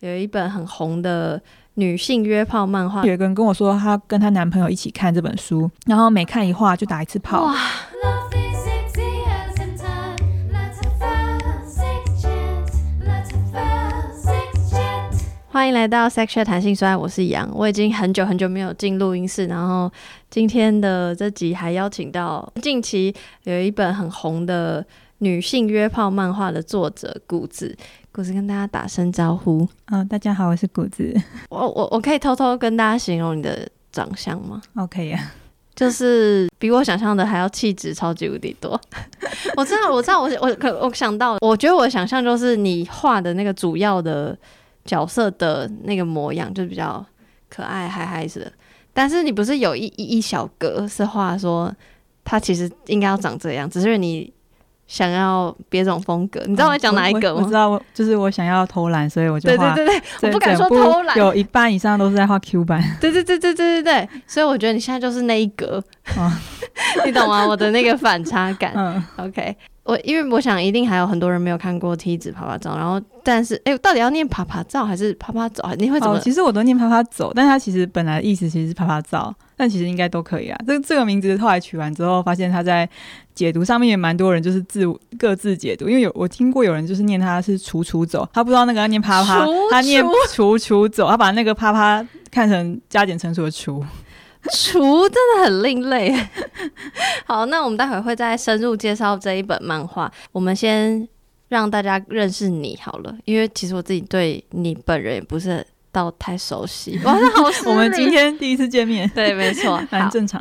有一本很红的女性约炮漫画，有一个人跟我说，她跟她男朋友一起看这本书，然后每看一画就打一次炮。哇！欢迎来到 Sex Chat 谈性说爱，我是杨，我已经很久很久没有进录音室，然后今天的这集还邀请到近期有一本很红的女性约炮漫画的作者谷子。谷子跟大家打声招呼。嗯、哦，大家好，我是谷子。我我我可以偷偷跟大家形容你的长相吗？OK 呀，就是比我想象的还要气质超级无敌多。我知道，我知道，我我可我想到，我觉得我的想象就是你画的那个主要的角色的那个模样，就比较可爱嗨嗨的。但是你不是有一一一小格是画说他其实应该要长这样，只是你。想要别种风格，你知道我在讲哪一个吗？我，知道，我就是我想要偷懒，所以我就画。对对对对，我不敢说偷懒，有一半以上都是在画 Q 版。对对对对对对对，所以我觉得你现在就是那一格，哦、你懂吗？我的那个反差感。嗯，OK。我因为我想一定还有很多人没有看过梯子啪啪照，然后但是哎，到底要念啪啪照还是啪啪走？你会怎么、其实我都念啪啪走，但它其实本来意思其实是啪啪照，但其实应该都可以啊。这这个名字后来取完之后，发现它在解读上面也蛮多人就是自各自解读，因为有我听过有人就是念它是楚楚走，他不知道那个要念啪啪，他念楚楚走，他把那个啪啪看成加减乘除的除。厨真的很另类。好，那我们待会会再深入介绍这一本漫画。我们先让大家认识你好了，因为其实我自己对你本人也不是到太熟悉。哇，那好，我们今天第一次见面，对，没错，蛮正常。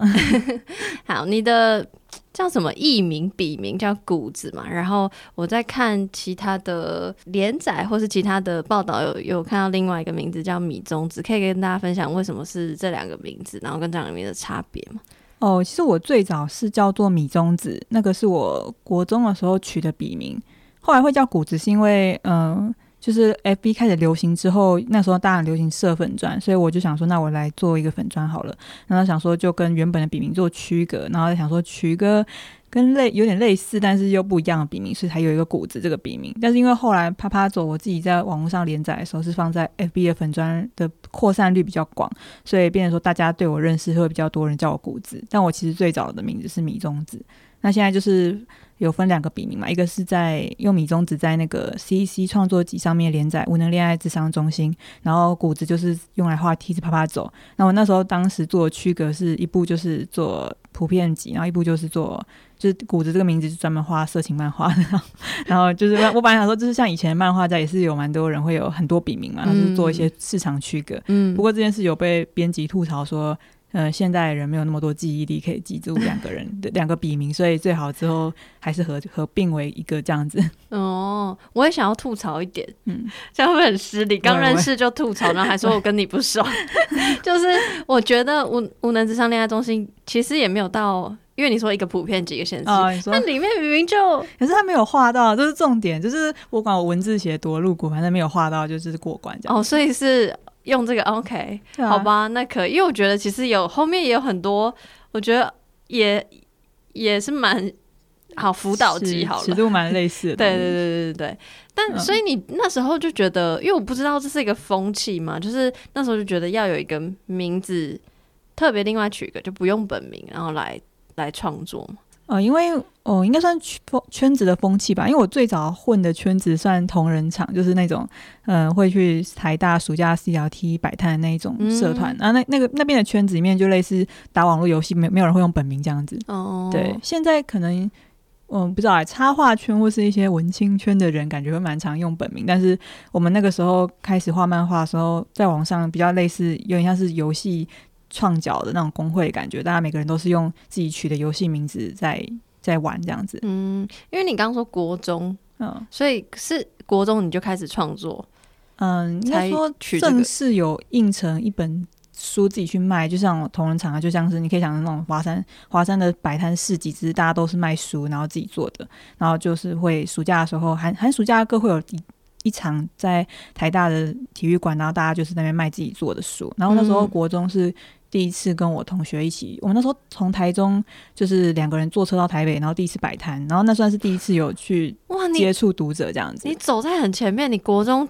好，你的。叫什么艺名笔名叫谷子嘛，然后我在看其他的连载或是其他的报道，有有看到另外一个名字叫米中子，可以跟大家分享为什么是这两个名字，然后跟这两个名字的差别吗？哦，其实我最早是叫做米中子，那个是我国中的时候取的笔名，后来会叫谷子是因为嗯。就是 FB 开始流行之后，那时候大家流行设粉砖，所以我就想说，那我来做一个粉砖好了。然后想说，就跟原本的笔名做区隔，然后想说取一个跟类有点类似，但是又不一样的笔名，所以才有一个谷子这个笔名。但是因为后来啪啪走，我自己在网络上连载的时候是放在 FB 的粉砖的扩散率比较广，所以变成说大家对我认识会比较多人叫我谷子。但我其实最早的名字是米中子。那现在就是。有分两个笔名嘛，一个是在用米中子在那个 CC 创作集上面连载《无能恋爱智商中心》，然后谷子就是用来画梯子啪啪走。那我那时候当时做的区隔是一部就是做普遍集，然后一部就是做就是谷子这个名字是专门画色情漫画的。然后就是我本来想说，就是像以前的漫画家也是有蛮多人会有很多笔名嘛，就是做一些市场区隔。嗯，不过这件事有被编辑吐槽说。呃，现代人没有那么多记忆力可以记住两个人的两个笔名，所以最好之后还是合合并为一个这样子。哦，我也想要吐槽一点，嗯，这样会很失礼？刚认识就吐槽，然后还说我跟你不熟，就是我觉得无无能之上恋爱中心其实也没有到，因为你说一个普遍几个现实，那、哦、里面明明就，可是他没有画到，这是重点，就是我管我文字写多露骨，反正没有画到，就是过关这样。哦，所以是。用这个 OK，啊，好吧，那可以，因为我觉得其实有后面也有很多，我觉得也也是蛮好辅导级，好了，尺度蛮类似的。对 对对对对对。但、嗯、所以你那时候就觉得，因为我不知道这是一个风气嘛，就是那时候就觉得要有一个名字，特别另外取一个，就不用本名，然后来来创作嘛。呃，因为哦，应该算圈圈子的风气吧。因为我最早混的圈子算同人场，就是那种嗯、呃，会去台大暑假 CLT 摆摊的那一种社团。然、嗯、后、啊、那那个那边的圈子里面，就类似打网络游戏，没没有人会用本名这样子。哦，对，现在可能嗯、呃，不知道哎，插画圈或是一些文青圈的人，感觉会蛮常用本名。但是我们那个时候开始画漫画的时候，在网上比较类似，有点像是游戏。创角的那种工会的感觉，大家每个人都是用自己取的游戏名字在在玩这样子。嗯，因为你刚刚说国中，嗯，所以是国中你就开始创作，嗯，应该说正式有印成一本书自己去卖，就像同仁场啊，就像是你可以想的那种华山华山的摆摊市集，只是大家都是卖书，然后自己做的，然后就是会暑假的时候寒寒暑假各会有一一场在台大的体育馆，然后大家就是在那边卖自己做的书，然后那时候国中是。第一次跟我同学一起，我们那时候从台中就是两个人坐车到台北，然后第一次摆摊，然后那算是第一次有去哇接触读者这样子。你走在很前面，你国中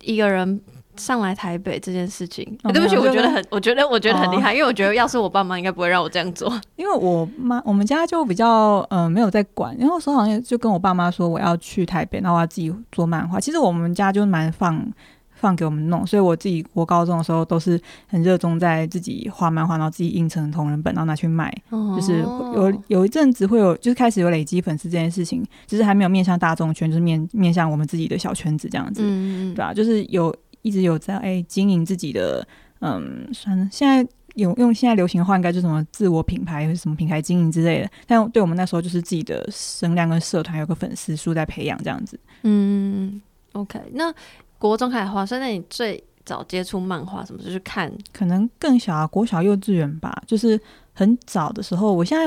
一个人上来台北这件事情，哦、对不起，我觉得很，我觉得我觉得很厉害，哦、因为我觉得要是我爸妈应该不会让我这样做，因为我妈我们家就比较嗯、呃、没有在管，因为那时候好像就跟我爸妈说我要去台北，然后我要自己做漫画。其实我们家就蛮放放给我们弄，所以我自己我高中的时候都是很热衷在自己画漫画，然后自己印成同人本，然后拿去卖。哦、就是有有一阵子会有，就是开始有累积粉丝这件事情，只是还没有面向大众圈，就是面面向我们自己的小圈子这样子，嗯、对吧、啊？就是有。一直有在哎经营自己的，嗯，算了，现在有用现在流行的话，应该就什么自我品牌，什么品牌经营之类的。但对我们那时候，就是自己的声量跟社团有个粉丝数在培养这样子。嗯，OK。那国中开始画，所以那你最早接触漫画什么？就是看，可能更小啊，国小幼稚园吧。就是很早的时候，我现在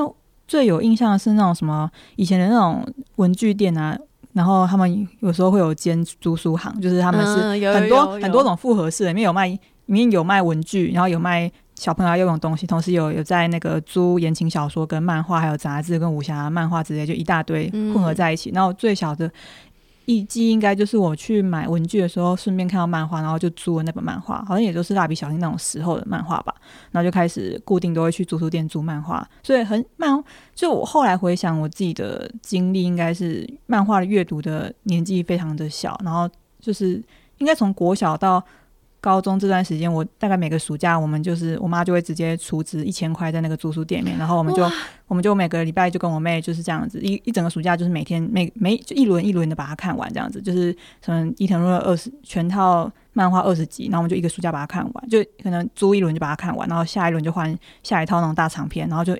最有印象的是那种什么以前的那种文具店啊。然后他们有时候会有兼租书行，就是他们是很多、嗯、很多种复合式，里面有卖里面有卖文具，然后有卖小朋友要用的东西，同时有有在那个租言情小说跟漫画，还有杂志跟武侠漫画之类，就一大堆混合在一起。嗯、然后最小的。一季应该就是我去买文具的时候，顺便看到漫画，然后就租了那本漫画，好像也就是蜡笔小新那种时候的漫画吧。然后就开始固定都会去租书店租漫画，所以很漫。就我后来回想我自己的经历，应该是漫画的阅读的年纪非常的小，然后就是应该从国小到。高中这段时间，我大概每个暑假，我们就是我妈就会直接储值一千块在那个租书店里面，然后我们就我们就每个礼拜就跟我妹就是这样子，一一整个暑假就是每天每每就一轮一轮的把它看完，这样子就是什么伊藤润二二十全套漫画二十集，然后我们就一个暑假把它看完，就可能租一轮就把它看完，然后下一轮就换下一套那种大长篇，然后就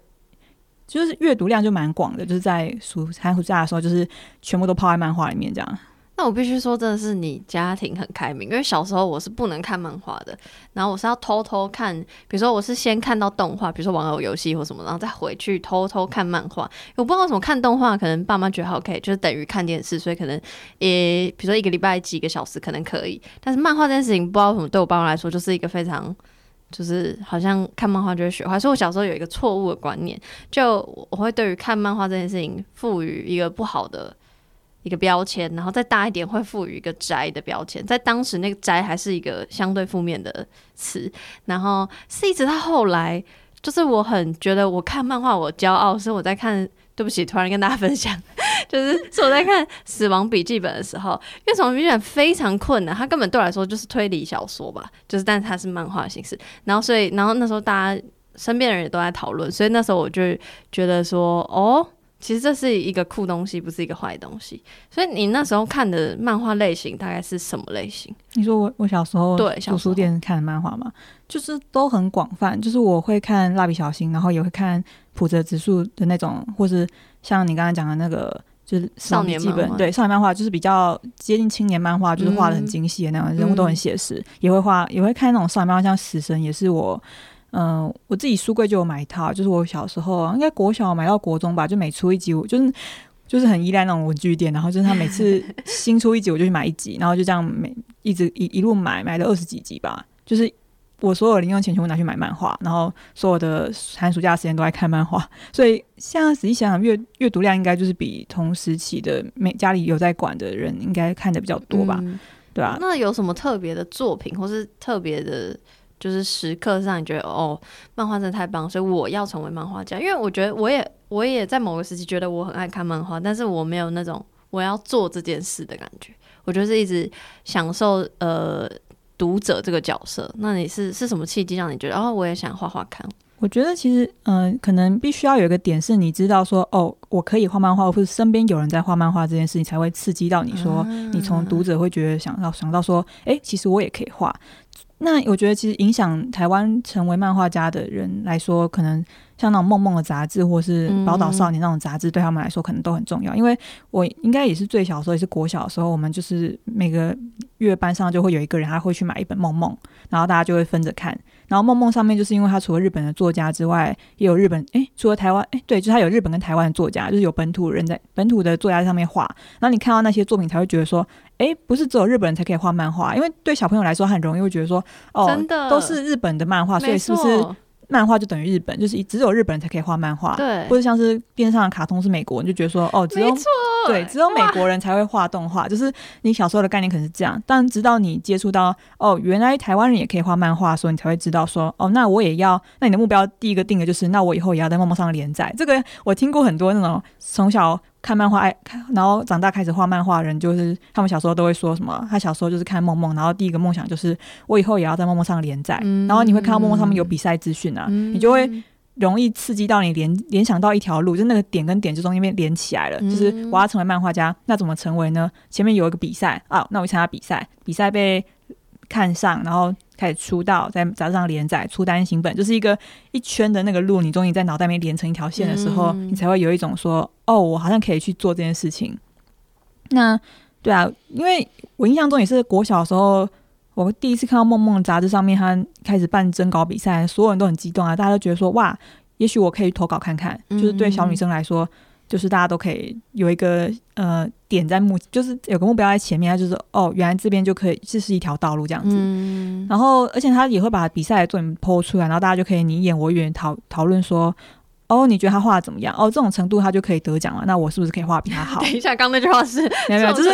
就是阅读量就蛮广的，就是在暑寒暑假的时候，就是全部都泡在漫画里面这样。那我必须说，真的是你家庭很开明，因为小时候我是不能看漫画的，然后我是要偷偷看，比如说我是先看到动画，比如说玩偶游戏或什么，然后再回去偷偷看漫画。我不知道为什么看动画，可能爸妈觉得 OK，就是等于看电视，所以可能也比如说一个礼拜几个小时可能可以，但是漫画这件事情不知道为什么对我爸妈来说就是一个非常，就是好像看漫画就会学坏，所以我小时候有一个错误的观念，就我会对于看漫画这件事情赋予一个不好的。一个标签，然后再大一点会赋予一个宅的标签，在当时那个宅还是一个相对负面的词，然后是一直到后来，就是我很觉得我看漫画我骄傲，是我在看，对不起，突然跟大家分享，就是是我在看《死亡笔记本》的时候，因为《死亡笔记本》非常困难，它根本对我来说就是推理小说吧，就是但是它是漫画形式，然后所以然后那时候大家身边的人也都在讨论，所以那时候我就觉得说哦。其实这是一个酷东西，不是一个坏东西。所以你那时候看的漫画类型大概是什么类型？你说我我小时候对图书店看的漫画嘛，就是都很广泛。就是我会看蜡笔小新，然后也会看普泽直树的那种，或是像你刚刚讲的那个，就是少年基本对少年漫画，就是比较接近青年漫画，就是画的很精细的那种，嗯、人物都很写实。也会画，也会看那种少年漫画，像死神也是我。嗯、呃，我自己书柜就有买一套，就是我小时候应该国小买到国中吧，就每出一集，我就是就是很依赖那种文具店，然后就是他每次新出一集，我就去买一集，然后就这样每一直一一路买，买了二十几集吧。就是我所有零用钱全部拿去买漫画，然后所有的寒暑假时间都在看漫画，所以现在仔细想想，阅阅读量应该就是比同时期的每家里有在管的人应该看的比较多吧，嗯、对吧、啊？那有什么特别的作品，或是特别的？就是时刻上，你觉得哦，漫画真的太棒，所以我要成为漫画家。因为我觉得我也我也在某个时期觉得我很爱看漫画，但是我没有那种我要做这件事的感觉。我觉得是一直享受呃读者这个角色。那你是是什么契机让你觉得哦，我也想画画看？我觉得其实嗯、呃，可能必须要有一个点是你知道说哦，我可以画漫画，或者身边有人在画漫画这件事情，才会刺激到你说，嗯、你从读者会觉得想到想到说，哎，其实我也可以画。那我觉得，其实影响台湾成为漫画家的人来说，可能像那种梦梦的杂志，或是宝岛少年那种杂志，对他们来说可能都很重要。因为我应该也是最小的时候，也是国小的时候，我们就是每个月班上就会有一个人，他会去买一本梦梦，然后大家就会分着看。然后梦梦上面就是因为他除了日本的作家之外，也有日本诶，除了台湾诶，对，就是他有日本跟台湾的作家，就是有本土人在本土的作家在上面画。然后你看到那些作品，才会觉得说，诶，不是只有日本人才可以画漫画，因为对小朋友来说很容易会觉得说，哦，真的都是日本的漫画，所以是不是漫画就等于日本？就是只有日本人才可以画漫画，对，或者像是电视上的卡通是美国你，就觉得说，哦，只有对，只有美国人才会画动画。就是你小时候的概念可能是这样，但直到你接触到哦，原来台湾人也可以画漫画，所以你才会知道说哦，那我也要。那你的目标第一个定的就是，那我以后也要在梦梦上连载。这个我听过很多那种从小看漫画爱看，然后长大开始画漫画的人，就是他们小时候都会说什么，他小时候就是看梦梦，然后第一个梦想就是我以后也要在梦梦上连载。嗯、然后你会看到梦梦上面有比赛资讯啊，嗯、你就会。容易刺激到你联联想到一条路，就那个点跟点就中间连连起来了。嗯、就是我要成为漫画家，那怎么成为呢？前面有一个比赛啊，那我参加比赛，比赛被看上，然后开始出道，在杂志上连载，出单行本，就是一个一圈的那个路。你终于在脑袋里面连成一条线的时候，嗯、你才会有一种说，哦，我好像可以去做这件事情。那对啊，因为我印象中也是国小的时候。我第一次看到《梦梦》杂志上面，他开始办征稿比赛，所有人都很激动啊！大家都觉得说，哇，也许我可以投稿看看。就是对小女生来说，就是大家都可以有一个呃点在目，就是有个目标在前面，就是哦，原来这边就可以，这是一条道路这样子。嗯、然后，而且他也会把比赛的作品 PO 出来，然后大家就可以你一言我一语讨讨论说，哦，你觉得他画的怎么样？哦，这种程度他就可以得奖了，那我是不是可以画比他好？等一下，刚那句话是没 有没有，就是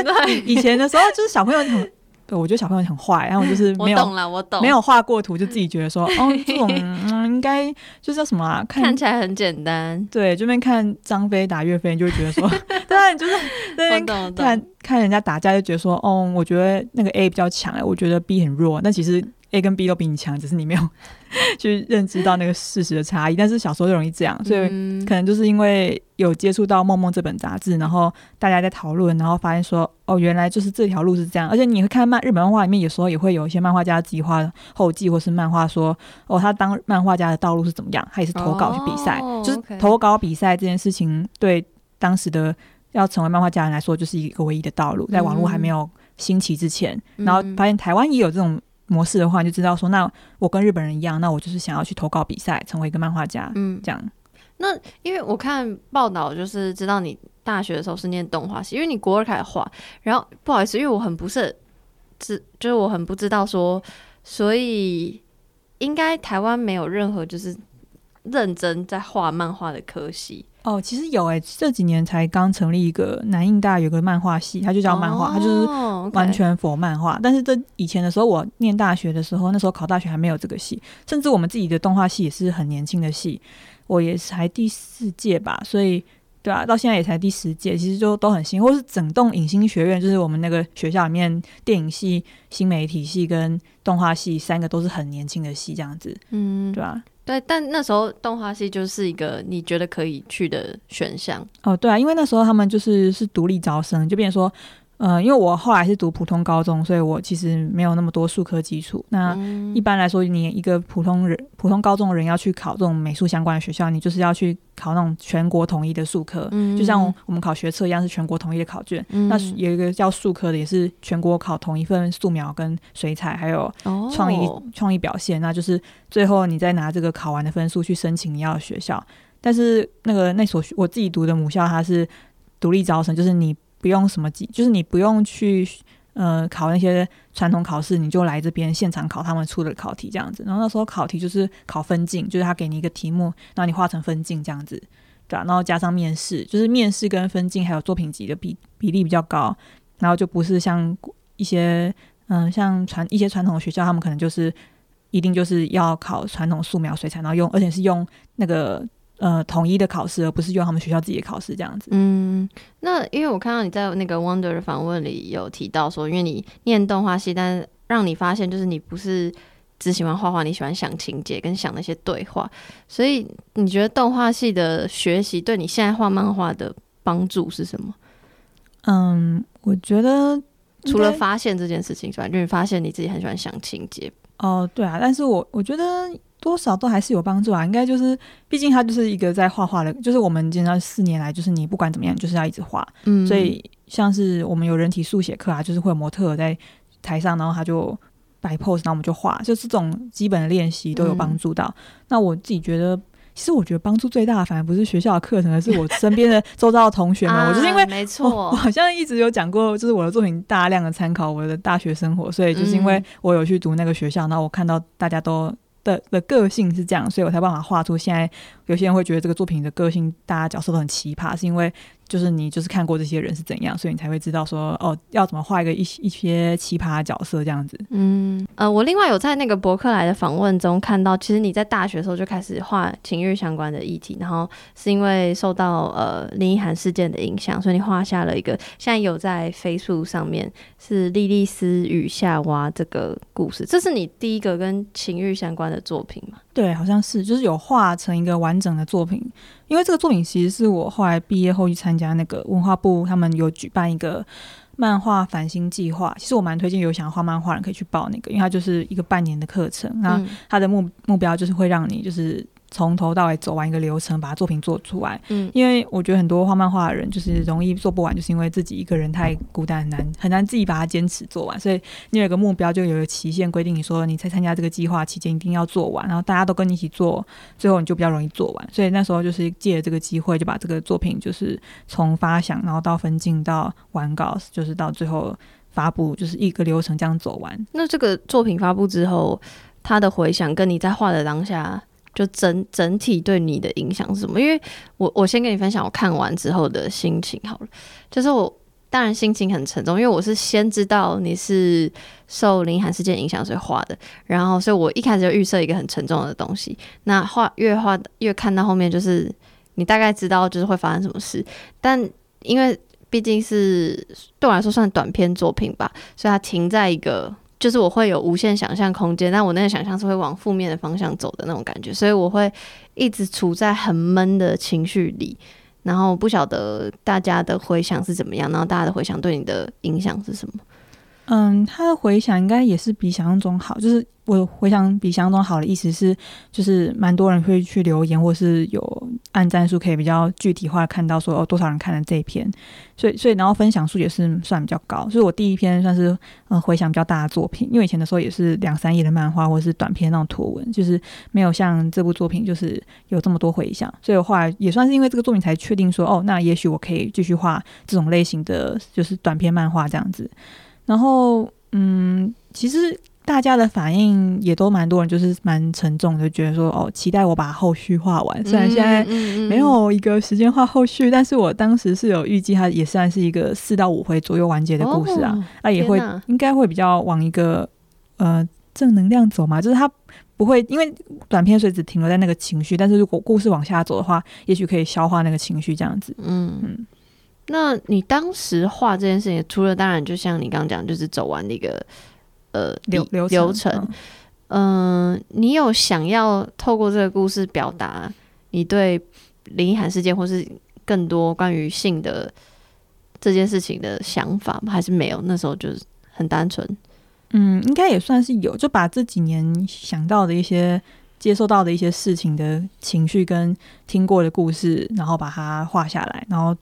以前的时候，就是小朋友很。我觉得小朋友很坏，然后就是没有我懂了，我懂，没有画过图就自己觉得说，哦，这种 嗯应该就叫什么啊？看，看起来很简单。对，这边看张飞打岳飞，你就会觉得说，对啊，你就是 对，看看人家打架就觉得说，哦，我觉得那个 A 比较强，哎，我觉得 B 很弱，但其实。A 跟 B 都比你强，只是你没有 去认知到那个事实的差异。但是小时候就容易这样，所以可能就是因为有接触到《梦梦》这本杂志，然后大家在讨论，然后发现说，哦，原来就是这条路是这样。而且你会看漫日本漫画里面，有时候也会有一些漫画家自己画后记或是漫画说，哦，他当漫画家的道路是怎么样？他也是投稿去比赛，哦、就是投稿比赛这件事情，对当时的要成为漫画家人来说，就是一个唯一的道路。在网络还没有兴起之前，嗯、然后发现台湾也有这种。模式的话，你就知道说，那我跟日本人一样，那我就是想要去投稿比赛，成为一个漫画家。嗯，这样。那因为我看报道，就是知道你大学的时候是念动画系，因为你国二开始画。然后不好意思，因为我很不是知，就是我很不知道说，所以应该台湾没有任何就是认真在画漫画的科系。哦，其实有诶、欸，这几年才刚成立一个南印大有个漫画系，它就叫漫画，哦、它就是完全 for 漫画。但是这以前的时候，我念大学的时候，那时候考大学还没有这个系，甚至我们自己的动画系也是很年轻的系，我也才第四届吧，所以对啊，到现在也才第十届，其实就都很新。或是整栋影星学院，就是我们那个学校里面，电影系、新媒体系跟动画系三个都是很年轻的系，这样子，嗯，对啊。对，但那时候动画系就是一个你觉得可以去的选项哦。对啊，因为那时候他们就是是独立招生，就变成说。呃，因为我后来是读普通高中，所以我其实没有那么多数科基础。那一般来说，你一个普通人、普通高中的人要去考这种美术相关的学校，你就是要去考那种全国统一的数科，嗯、就像我们考学测一样，是全国统一的考卷。嗯、那有一个叫数科的，也是全国考同一份素描跟水彩，还有创意创、哦、意表现。那就是最后你再拿这个考完的分数去申请你要的学校。但是那个那所我自己读的母校，它是独立招生，就是你。不用什么，就是你不用去呃考那些传统考试，你就来这边现场考他们出的考题这样子。然后那时候考题就是考分镜，就是他给你一个题目，然后你画成分镜这样子，对啊，然后加上面试，就是面试跟分镜还有作品集的比比例比较高，然后就不是像一些嗯、像传一些传统学校，他们可能就是一定就是要考传统素描、水彩，然后用而且是用那个。呃，统一的考试，而不是用他们学校自己的考试这样子。嗯，那因为我看到你在那个 Wonder 的访问里有提到说，因为你念动画系，但让你发现就是你不是只喜欢画画，你喜欢想情节跟想那些对话，所以你觉得动画系的学习对你现在画漫画的帮助是什么？嗯，我觉得除了发现这件事情之外，就是发现你自己很喜欢想情节。哦，对啊，但是我我觉得。多少都还是有帮助啊，应该就是，毕竟他就是一个在画画的，就是我们经常四年来，就是你不管怎么样，就是要一直画，嗯，所以像是我们有人体速写课啊，就是会有模特在台上，然后他就摆 pose，然后我们就画，就这种基本的练习都有帮助到。嗯、那我自己觉得，其实我觉得帮助最大的反而不是学校的课程，而是我身边的周遭的同学们。啊、我就是因为没错，我好像一直有讲过，就是我的作品大量的参考我的大学生活，所以就是因为我有去读那个学校，然后我看到大家都。的的个性是这样，所以我才办法画出现在有些人会觉得这个作品的个性，大家角色都很奇葩，是因为。就是你就是看过这些人是怎样，所以你才会知道说哦，要怎么画一个一一些奇葩角色这样子。嗯呃，我另外有在那个博客来的访问中看到，其实你在大学的时候就开始画情欲相关的议题，然后是因为受到呃林奕含事件的影响，所以你画下了一个现在有在飞速上面是莉莉丝与夏娃这个故事，这是你第一个跟情欲相关的作品吗？对，好像是，就是有画成一个完整的作品。因为这个作品其实是我后来毕业后去参加那个文化部，他们有举办一个漫画繁星计划。其实我蛮推荐有想要画漫画的人可以去报那个，因为它就是一个半年的课程。那它的目目标就是会让你就是。从头到尾走完一个流程，把作品做出来。嗯，因为我觉得很多画漫画的人就是容易做不完，就是因为自己一个人太孤单，很难很难自己把它坚持做完。所以你有一个目标，就有一个期限规定，你说你在参加这个计划期间一定要做完，然后大家都跟你一起做，最后你就比较容易做完。所以那时候就是借了这个机会，就把这个作品就是从发想，然后到分镜到完稿，就是到最后发布，就是一个流程这样走完。那这个作品发布之后，它的回想跟你在画的当下。就整整体对你的影响是什么？因为我我先跟你分享我看完之后的心情好了。就是我当然心情很沉重，因为我是先知道你是受林韩事件影响所以画的，然后所以我一开始就预设一个很沉重的东西。那画越画越看到后面，就是你大概知道就是会发生什么事。但因为毕竟是对我来说算短篇作品吧，所以它停在一个。就是我会有无限想象空间，但我那个想象是会往负面的方向走的那种感觉，所以我会一直处在很闷的情绪里，然后不晓得大家的回想是怎么样，然后大家的回想对你的影响是什么？嗯，他的回响应该也是比想象中好，就是。我回想比想象中好的意思是，就是蛮多人会去留言，或是有按赞数可以比较具体化看到说哦多少人看了这一篇，所以所以然后分享数也是算比较高，所以我第一篇算是嗯回响比较大的作品，因为以前的时候也是两三页的漫画或者是短篇那种图文，就是没有像这部作品就是有这么多回响，所以我后来也算是因为这个作品才确定说哦那也许我可以继续画这种类型的就是短篇漫画这样子，然后嗯其实。大家的反应也都蛮多人，就是蛮沉重的，就觉得说哦，期待我把后续画完。虽然现在没有一个时间画后续，但是我当时是有预计，它也算是一个四到五回左右完结的故事啊。那、哦、也会应该会比较往一个呃正能量走嘛，就是它不会因为短片所以只停留在那个情绪，但是如果故事往下走的话，也许可以消化那个情绪这样子。嗯嗯。那你当时画这件事情，除了当然就像你刚刚讲，就是走完那个。呃，流流程，流程，嗯、呃，你有想要透过这个故事表达你对林一涵事件，或是更多关于性的这件事情的想法吗？还是没有？那时候就是很单纯。嗯，应该也算是有，就把这几年想到的一些、接受到的一些事情的情绪跟听过的故事，然后把它画下来，然后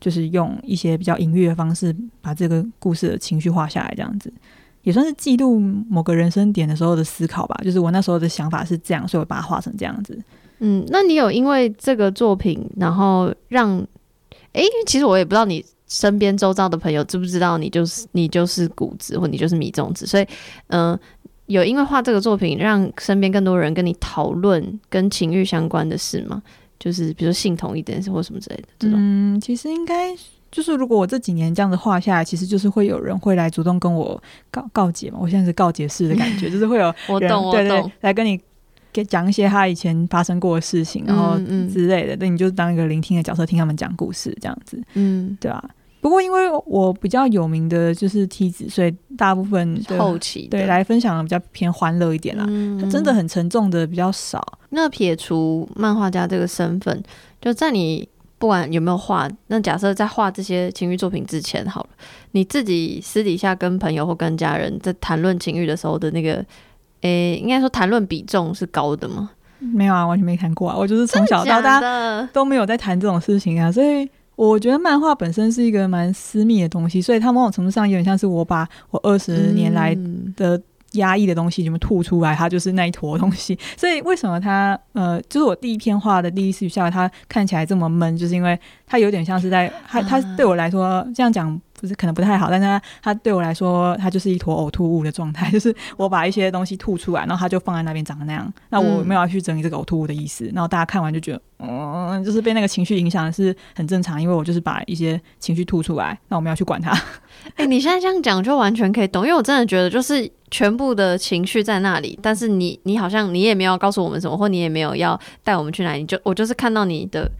就是用一些比较隐喻的方式，把这个故事的情绪画下来，这样子。也算是记录某个人生点的时候的思考吧，就是我那时候的想法是这样，所以我把它画成这样子。嗯，那你有因为这个作品，然后让，哎、其实我也不知道你身边周遭的朋友知不知道你就是你就是谷子，或你就是米粽子，所以，嗯、有因为画这个作品，让身边更多人跟你讨论跟情欲相关的事吗？就是比如说性同一点或什么之类的这种。嗯，其实应该。就是如果我这几年这样子画下来，其实就是会有人会来主动跟我告告解嘛。我现在是告解式的感觉，就是会有人我懂我懂对对来跟你给讲一些他以前发生过的事情，然后之类的。那、嗯嗯、你就当一个聆听的角色，听他们讲故事这样子。嗯，对啊。不过因为我比较有名的就是梯子，所以大部分后期对来分享的比较偏欢乐一点啦。嗯嗯真的很沉重的比较少。那撇除漫画家这个身份，就在你。不管有没有画，那假设在画这些情欲作品之前，好了，你自己私底下跟朋友或跟家人在谈论情欲的时候的那个，诶、欸，应该说谈论比重是高的吗？没有啊，完全没谈过啊。我就是从小到大都没有在谈这种事情啊，所以我觉得漫画本身是一个蛮私密的东西，所以它某种程度上有点像是我把我二十年来的、嗯。压抑的东西全部吐出来？它就是那一坨东西。所以为什么它呃，就是我第一篇画的第一次下来，它看起来这么闷，就是因为它有点像是在它它对我来说这样讲不是可能不太好，但是它对我来说，它就是一坨呕吐物的状态，就是我把一些东西吐出来，然后它就放在那边长得那样。那我没有要去整理这个呕吐物的意思。然后大家看完就觉得，嗯，就是被那个情绪影响是很正常，因为我就是把一些情绪吐出来，那我们要去管它。哎、你现在这样讲就完全可以懂，因为我真的觉得就是全部的情绪在那里，但是你你好像你也没有告诉我们什么，或你也没有要带我们去哪里，就我就是看到你的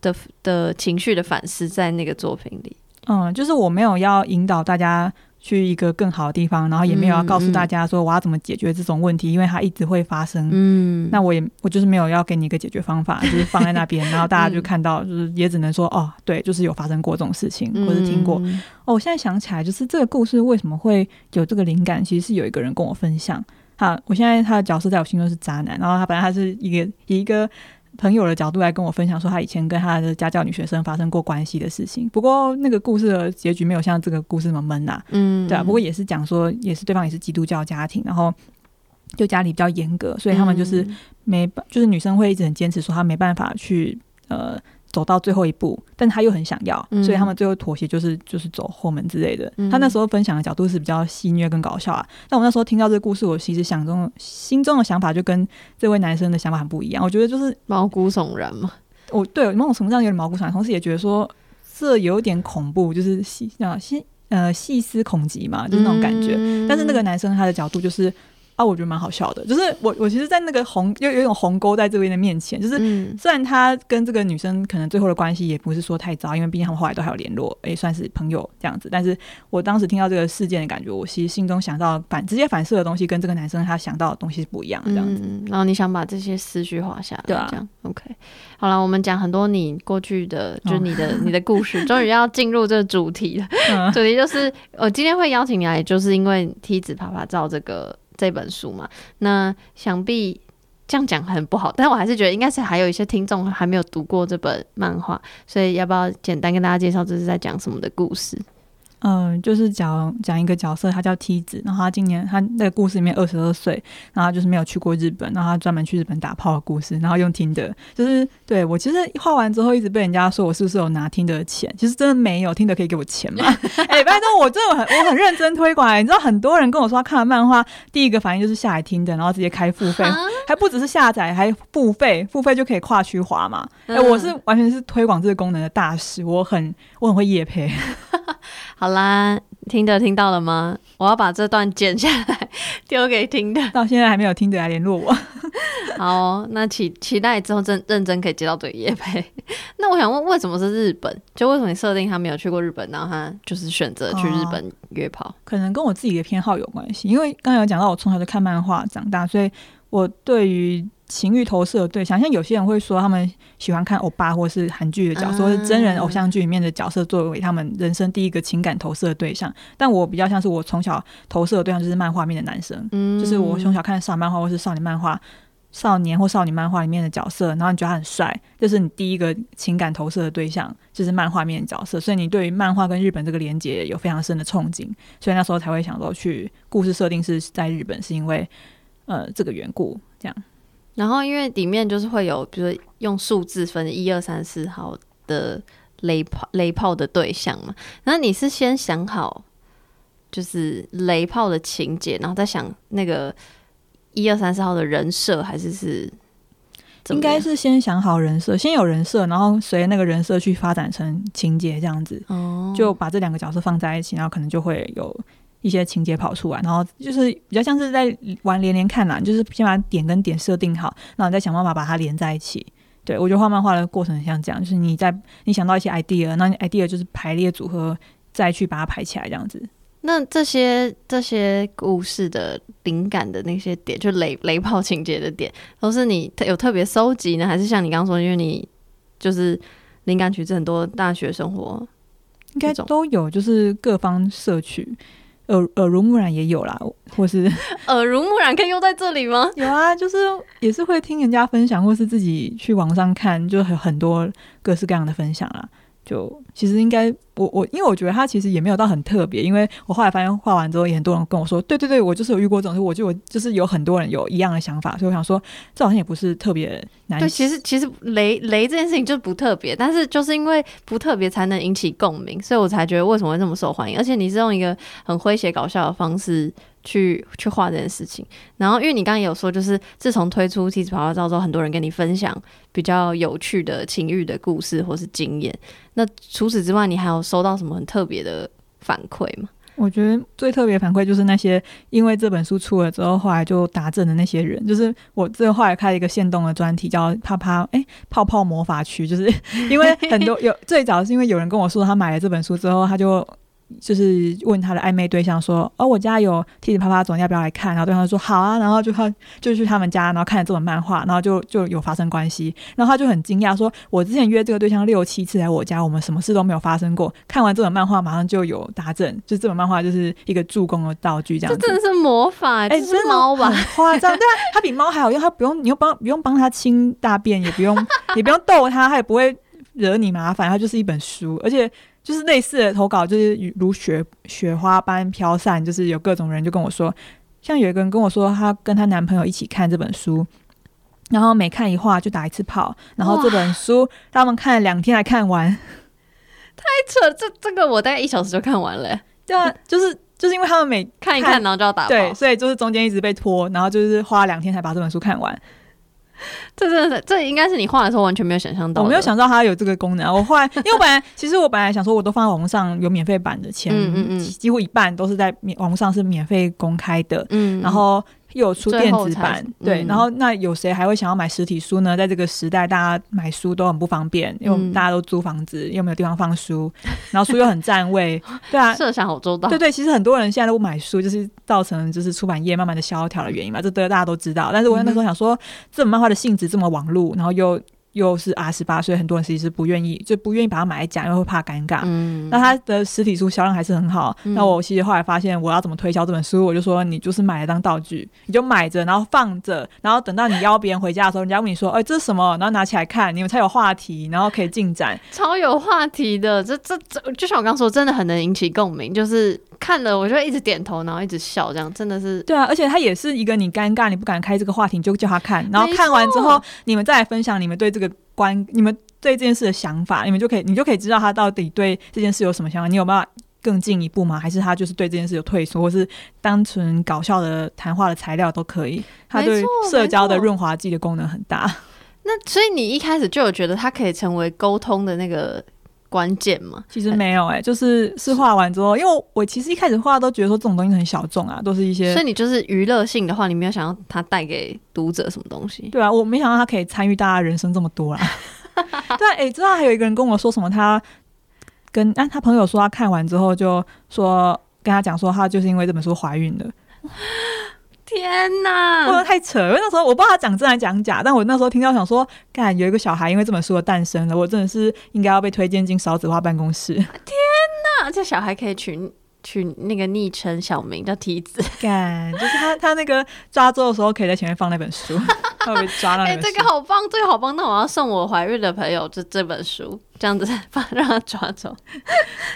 的的情绪的反思在那个作品里。嗯，就是我没有要引导大家去一个更好的地方，然后也没有要告诉大家说我要怎么解决这种问题，嗯、因为它一直会发生。嗯，那我也我就是没有要给你一个解决方法，就是放在那边，然后大家就看到，就是也只能说哦，对，就是有发生过这种事情，或者听过。嗯、哦，我现在想起来，就是这个故事为什么会有这个灵感，其实是有一个人跟我分享。他，我现在他的角色在我心中是渣男，然后他本来他是一个一个。朋友的角度来跟我分享说，他以前跟他的家教女学生发生过关系的事情。不过那个故事的结局没有像这个故事那么闷呐、啊，嗯，对啊。不过也是讲说，也是对方也是基督教家庭，然后就家里比较严格，所以他们就是没办，就是女生会一直很坚持说她没办法去呃。走到最后一步，但他又很想要，嗯、所以他们最后妥协，就是就是走后门之类的。嗯、他那时候分享的角度是比较戏谑跟搞笑啊。但我那时候听到这个故事，我其实想中心中的想法就跟这位男生的想法很不一样。我觉得就是毛骨悚然嘛。我对某种程度上有点毛骨悚然，同时也觉得说这有点恐怖，就是细啊细呃细思恐极嘛，就是那种感觉。嗯、但是那个男生他的角度就是。啊，我觉得蛮好笑的，就是我我其实，在那个鸿又有一种鸿沟在这边的面前，就是虽然他跟这个女生可能最后的关系也不是说太糟，因为毕竟他们后来都还有联络，也、欸，算是朋友这样子。但是我当时听到这个事件的感觉，我其实心中想到反直接反射的东西，跟这个男生他想到的东西是不一样的这样子。嗯、然后你想把这些思绪画下来，对啊，这样 OK。好了，我们讲很多你过去的，就是你的、哦、你的故事，终于要进入这个主题了。嗯、主题就是我今天会邀请你来，就是因为梯子啪啪照这个。这本书嘛，那想必这样讲很不好，但我还是觉得应该是还有一些听众还没有读过这本漫画，所以要不要简单跟大家介绍这是在讲什么的故事？嗯，就是讲讲一个角色，他叫梯子，然后他今年他那个故事里面二十二岁，然后就是没有去过日本，然后他专门去日本打炮的故事，然后用听的，就是对我其实画完之后一直被人家说我是不是有拿听的钱，其实真的没有，听的可以给我钱吗？哎、欸，拜托，我真的很我很认真推广，你知道很多人跟我说他看了漫画，第一个反应就是下来听的，然后直接开付费，还不只是下载，还付费，付费就可以跨区划嘛。哎、欸，我是完全是推广这个功能的大使，我很我很会夜配。好啦，听的听到了吗？我要把这段剪下来丢给听的。到现在还没有听的来联络我。好、哦，那期期待之后真认真可以接到对业配。那我想问，为什么是日本？就为什么你设定他没有去过日本，然后他就是选择去日本约炮？哦、可能跟我自己的偏好有关系。因为刚才有讲到，我从小就看漫画长大，所以我对于。情欲投射的对象，像有些人会说他们喜欢看欧巴或是韩剧的角色，或是真人偶像剧里面的角色作为他们人生第一个情感投射的对象。但我比较像是我从小投射的对象就是漫画面的男生，嗯，就是我从小看少漫画或是少女漫画、少年或少女漫画里面的角色，然后你觉得他很帅，这是你第一个情感投射的对象就是漫画面的角色，所以你对于漫画跟日本这个连接有非常深的憧憬，所以那时候才会想说去故事设定是在日本，是因为呃这个缘故这样。然后，因为里面就是会有，比如用数字分一二三四号的雷炮雷炮的对象嘛。然后你是先想好就是雷炮的情节，然后再想那个一二三四号的人设，还是是？应该是先想好人设，先有人设，然后随那个人设去发展成情节这样子。哦，就把这两个角色放在一起，然后可能就会有。一些情节跑出来，然后就是比较像是在玩连连看啦，就是先把点跟点设定好，然后再想办法把它连在一起。对，我觉得画漫画的过程很像这样，就是你在你想到一些 idea，那 idea 就是排列组合，再去把它排起来这样子。那这些这些故事的灵感的那些点，就雷雷炮情节的点，都是你有特别收集呢，还是像你刚刚说，因为你就是灵感取自很多大学生活，应该都有，就是各方摄取。耳耳濡目染也有啦，或是 耳濡目染可以用在这里吗？有啊，就是也是会听人家分享，或是自己去网上看，就很很多各式各样的分享啦。就其实应该我我，因为我觉得他其实也没有到很特别，因为我后来发现画完之后，也很多人跟我说，对对对，我就是有遇过这种事，我就我就是有很多人有一样的想法，所以我想说，这好像也不是特别难。对，其实其实雷雷这件事情就不特别，但是就是因为不特别才能引起共鸣，所以我才觉得为什么会这么受欢迎，而且你是用一个很诙谐搞笑的方式。去去画这件事情，然后因为你刚刚有说，就是自从推出梯子啪啪照之后，很多人跟你分享比较有趣的情欲的故事或是经验。那除此之外，你还有收到什么很特别的反馈吗？我觉得最特别反馈就是那些因为这本书出了之后，后来就达阵的那些人。就是我这后来开了一个线动的专题，叫“啪啪哎泡泡魔法区”，就是 因为很多有最早是因为有人跟我说他买了这本书之后，他就。就是问他的暧昧对象说：“哦，我家有梯子啪啪总，要不要来看？”然后对方说：“好啊。”然后就他就去他们家，然后看了这本漫画，然后就就有发生关系。然后他就很惊讶说：“我之前约这个对象六七次来我家，我们什么事都没有发生过。看完这本漫画，马上就有达阵，就这本漫画就是一个助攻的道具，这样子。”这真的是魔法哎、欸！这是猫吧？夸张对啊，他比猫还好用，他不用你又帮不用帮他清大便，也不用 也不用逗他，他也不会惹你麻烦。他就是一本书，而且。就是类似的投稿，就是如雪雪花般飘散，就是有各种人就跟我说，像有一个人跟我说，她跟她男朋友一起看这本书，然后每看一话就打一次炮，然后这本书他们看了两天才看完，太扯！这这个我大概一小时就看完了。对啊，就是就是因为他们每看一看，然后就要打炮，对，所以就是中间一直被拖，然后就是花两天才把这本书看完。这真的是，这应该是你画的时候完全没有想象到。我没有想到它有这个功能。我后来，因为我本来其实我本来想说，我都放在网络上有免费版的前，嗯嗯嗯，几乎一半都是在免网络上是免费公开的，嗯，然后。又有出电子版，对，然后那有谁还会想要买实体书呢？在这个时代，大家买书都很不方便，因为大家都租房子，又没有地方放书，然后书又很占位，对啊，设想好周到，对对，其实很多人现在都不买书，就是造成就是出版业慢慢的萧条的原因嘛，这大家都知道。但是我那时候想说，这本漫画的性质这么网络，然后又。又是 R 十八，所以很多人其实是不愿意，就不愿意把它买来讲，因为会怕尴尬。嗯，那它的实体书销量还是很好。嗯、那我其实后来发现，我要怎么推销这本书，我就说你就是买来当道具，你就买着，然后放着，然后等到你邀别人回家的时候，人家问你说：“哎、欸，这是什么？”然后拿起来看，你们才有话题，然后可以进展。超有话题的，这这这，就像我刚说，真的很能引起共鸣，就是。看了我就会一直点头，然后一直笑，这样真的是对啊，而且他也是一个你尴尬，你不敢开这个话题，你就叫他看，然后看完之后，你们再来分享你们对这个观，你们对这件事的想法，你们就可以，你就可以知道他到底对这件事有什么想法，你有办法更进一步吗？还是他就是对这件事有退缩，或是单纯搞笑的谈话的材料都可以？他对社交的润滑剂的功能很大。那所以你一开始就有觉得他可以成为沟通的那个？关键嘛，其实没有哎、欸，就是是画完之后，因为我其实一开始画都觉得说这种东西很小众啊，都是一些，所以你就是娱乐性的话，你没有想要它带给读者什么东西？对啊，我没想到他可以参与大家人生这么多啦。对，哎、欸，知道还有一个人跟我说什么，他跟啊他朋友说他看完之后就说跟他讲说他就是因为这本书怀孕的。天呐，不能太扯！因为那时候我不知道他讲真还讲假，但我那时候听到想说，干有一个小孩因为这本书的诞生了，我真的是应该要被推荐进少子化办公室。天呐，这小孩可以取取那个昵称小名叫梯子，干就是他他那个抓周的时候可以在前面放那本书，他会被抓到。哎、欸，这个好棒，这个好棒！那我要送我怀孕的朋友这这本书。这样子 放让他抓走，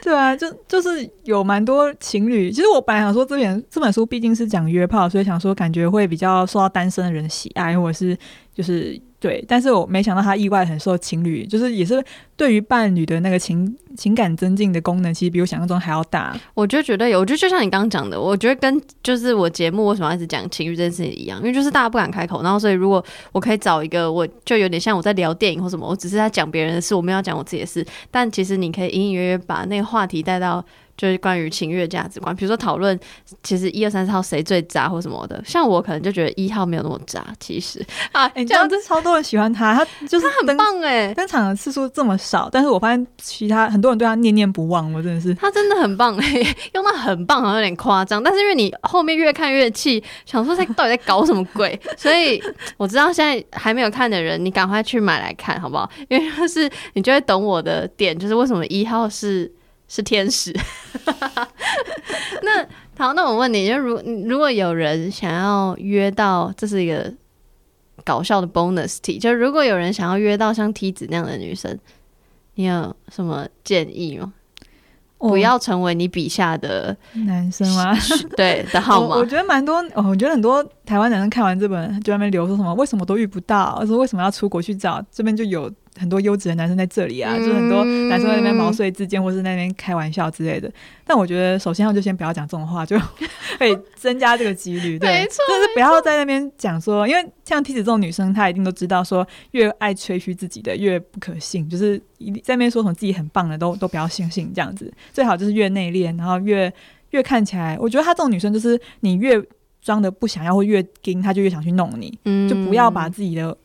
对啊，就就是有蛮多情侣。其实我本来想说，这本这本书毕竟是讲约炮，所以想说感觉会比较受到单身的人喜爱，或者是就是。对，但是我没想到他意外很受情侣，就是也是对于伴侣的那个情情感增进的功能，其实比我想象中还要大。我就觉得有，我觉得就像你刚刚讲的，我觉得跟就是我节目为什么一直讲情侣这件事情一样，因为就是大家不敢开口，然后所以如果我可以找一个，我就有点像我在聊电影或什么，我只是在讲别人的事，我没有讲我自己的事，但其实你可以隐隐约约把那个话题带到。就是关于情欲价值观，比如说讨论其实一二三四号谁最渣或什么的，像我可能就觉得一号没有那么渣，其实啊，这样子超多人喜欢他，他就是他很棒哎，登场的次数这么少，但是我发现其他很多人对他念念不忘，我真的是他真的很棒哎，用到很棒好像有点夸张，但是因为你后面越看越气，想说他到底在搞什么鬼，所以我知道现在还没有看的人，你赶快去买来看好不好？因为就是你就会懂我的点，就是为什么一号是。是天使，那好，那我问你，就如如果有人想要约到，这是一个搞笑的 bonus 题，就如果有人想要约到像梯子那样的女生，你有什么建议吗？不要成为你笔下的男生吗？对的号码，我觉得蛮多。哦，我觉得很多台湾男生看完这本就在那边留说什么，为什么都遇不到？说为什么要出国去找？这边就有。很多优质的男生在这里啊，嗯、就很多男生在那边毛遂自荐，或是那边开玩笑之类的。但我觉得，首先就先不要讲这种话，就 会增加这个几率。对，没错，就是不要在那边讲说，因为像梯子这种女生，她一定都知道说，越爱吹嘘自己的越不可信，就是在那边说什么自己很棒的，都都不要相信这样子。最好就是越内敛，然后越越看起来，我觉得她这种女生就是你越装的不想要，或越盯，她就越想去弄你。嗯，就不要把自己的。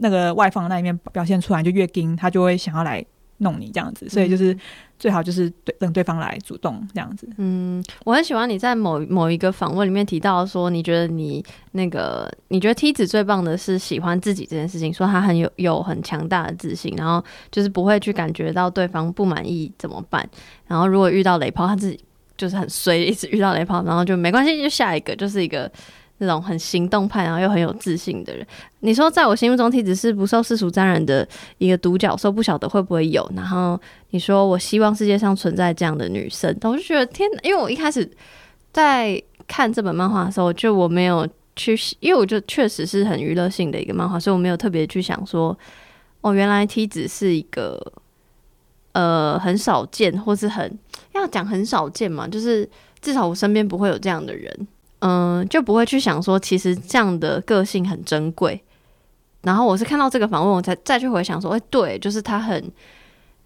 那个外放的那一面表现出来，就越硬，他就会想要来弄你这样子，所以就是最好就是对等对方来主动这样子。嗯，我很喜欢你在某某一个访问里面提到说，你觉得你那个你觉得梯子最棒的是喜欢自己这件事情，说他很有有很强大的自信，然后就是不会去感觉到对方不满意怎么办，然后如果遇到雷炮，他自己就是很衰，一直遇到雷炮，然后就没关系，就下一个就是一个。那种很行动派，然后又很有自信的人，你说在我心目中，梯子是不受世俗沾染的一个独角兽，不晓得会不会有。然后你说，我希望世界上存在这样的女生，我就觉得天，因为我一开始在看这本漫画的时候，就我没有去，因为我就确实是很娱乐性的一个漫画，所以我没有特别去想说，哦，原来梯子是一个呃很少见，或是很要讲很少见嘛，就是至少我身边不会有这样的人。嗯，就不会去想说，其实这样的个性很珍贵。然后我是看到这个访问，我才再去回想说，哎，对，就是他很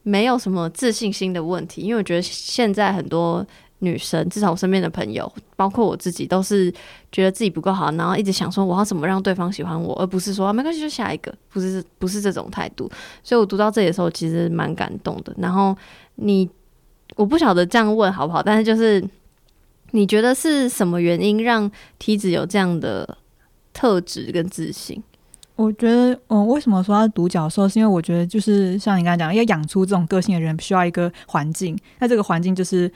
没有什么自信心的问题。因为我觉得现在很多女生，至少我身边的朋友，包括我自己，都是觉得自己不够好，然后一直想说我要怎么让对方喜欢我，而不是说没关系就下一个，不是不是这种态度。所以我读到这里的时候，其实蛮感动的。然后你，我不晓得这样问好不好，但是就是。你觉得是什么原因让梯子有这样的特质跟自信？我觉得，嗯，为什么说他是独角兽？是因为我觉得，就是像你刚才讲，要养出这种个性的人，需要一个环境。那这个环境就是。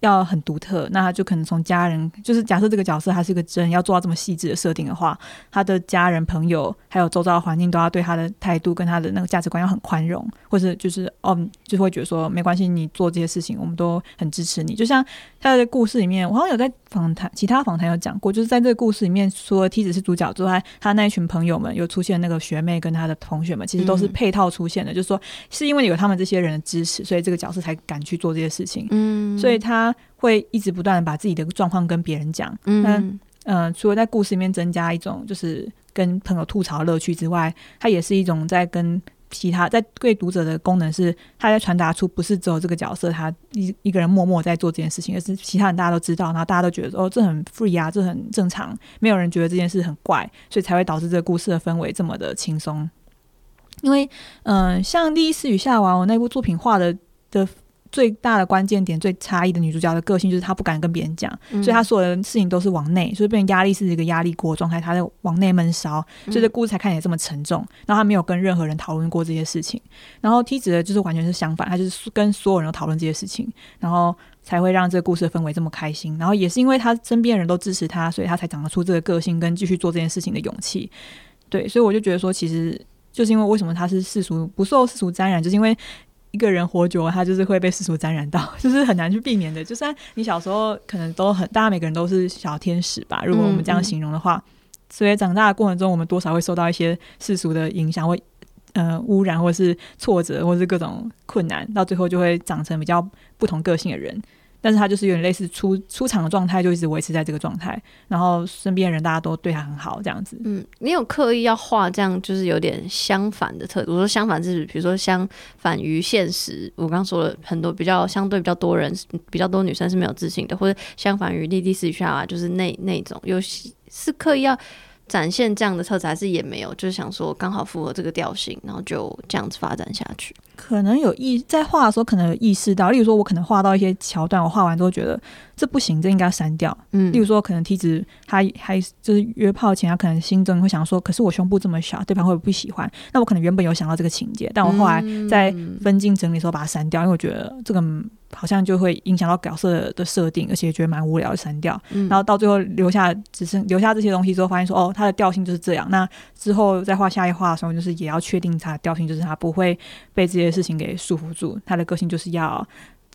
要很独特，那他就可能从家人，就是假设这个角色他是一个真，要做到这么细致的设定的话，他的家人、朋友还有周遭的环境都要对他的态度跟他的那个价值观要很宽容，或是就是哦，就会觉得说没关系，你做这些事情我们都很支持你。就像他的故事里面，我好像有在访谈，其他访谈有讲过，就是在这个故事里面，除了梯子是主角之外，他那一群朋友们有出现那个学妹跟他的同学们，其实都是配套出现的，嗯、就是说是因为有他们这些人的支持，所以这个角色才敢去做这些事情。嗯，所以他。会一直不断的把自己的状况跟别人讲，嗯，嗯、呃，除了在故事里面增加一种就是跟朋友吐槽乐趣之外，他也是一种在跟其他在对读者的功能是，他在传达出不是只有这个角色他一一个人默默在做这件事情，而是其他人大家都知道，然后大家都觉得哦，这很 free 啊，这很正常，没有人觉得这件事很怪，所以才会导致这个故事的氛围这么的轻松。因为，嗯、像《第一次与夏娃》我那部作品画的的。最大的关键点，最差异的女主角的个性就是她不敢跟别人讲，嗯、所以她所有的事情都是往内，所以变成压力是一个压力锅状态，她在往内闷烧，所以这故事才看起来这么沉重。然后她没有跟任何人讨论过这些事情，然后梯子的就是完全是相反，她就是跟所有人都讨论这些事情，然后才会让这个故事的氛围这么开心。然后也是因为她身边的人都支持她，所以她才长得出这个个性跟继续做这件事情的勇气。对，所以我就觉得说，其实就是因为为什么她是世俗不受世俗沾染，就是因为。一个人活久了，他就是会被世俗沾染到，就是很难去避免的。就算你小时候可能都很，大家每个人都是小天使吧，如果我们这样形容的话，嗯嗯，所以长大的过程中，我们多少会受到一些世俗的影响，会呃污染，或是挫折，或是各种困难，到最后就会长成比较不同个性的人。但是他就是有点类似出出场的状态，就一直维持在这个状态，然后身边人大家都对他很好，这样子。嗯，你有刻意要画这样，就是有点相反的特质。我说相反就是，比如说相反于现实。我刚说了很多比较相对比较多人，比较多女生是没有自信的，或者相反于莉莉丝下啊，就是那那种有是刻意要。展现这样的特质还是也没有，就是想说刚好符合这个调性，然后就这样子发展下去。可能有意在画的时候，可能有意识到，例如说，我可能画到一些桥段，我画完之后觉得这不行，这应该删掉。嗯，例如说，可能梯子他还就是约炮前，他可能心中会想说，可是我胸部这么小，对方会不会不喜欢？那我可能原本有想到这个情节，但我后来在分镜整理的时候把它删掉，因为我觉得这个好像就会影响到角色的设定，而且觉得蛮无聊的删掉。嗯、然后到最后留下只剩留下这些东西之后，发现说哦，它的调性就是这样。那之后再画下一画的时候，就是也要确定它的调性，就是它不会被这些事情给束缚住，他的个性就是要。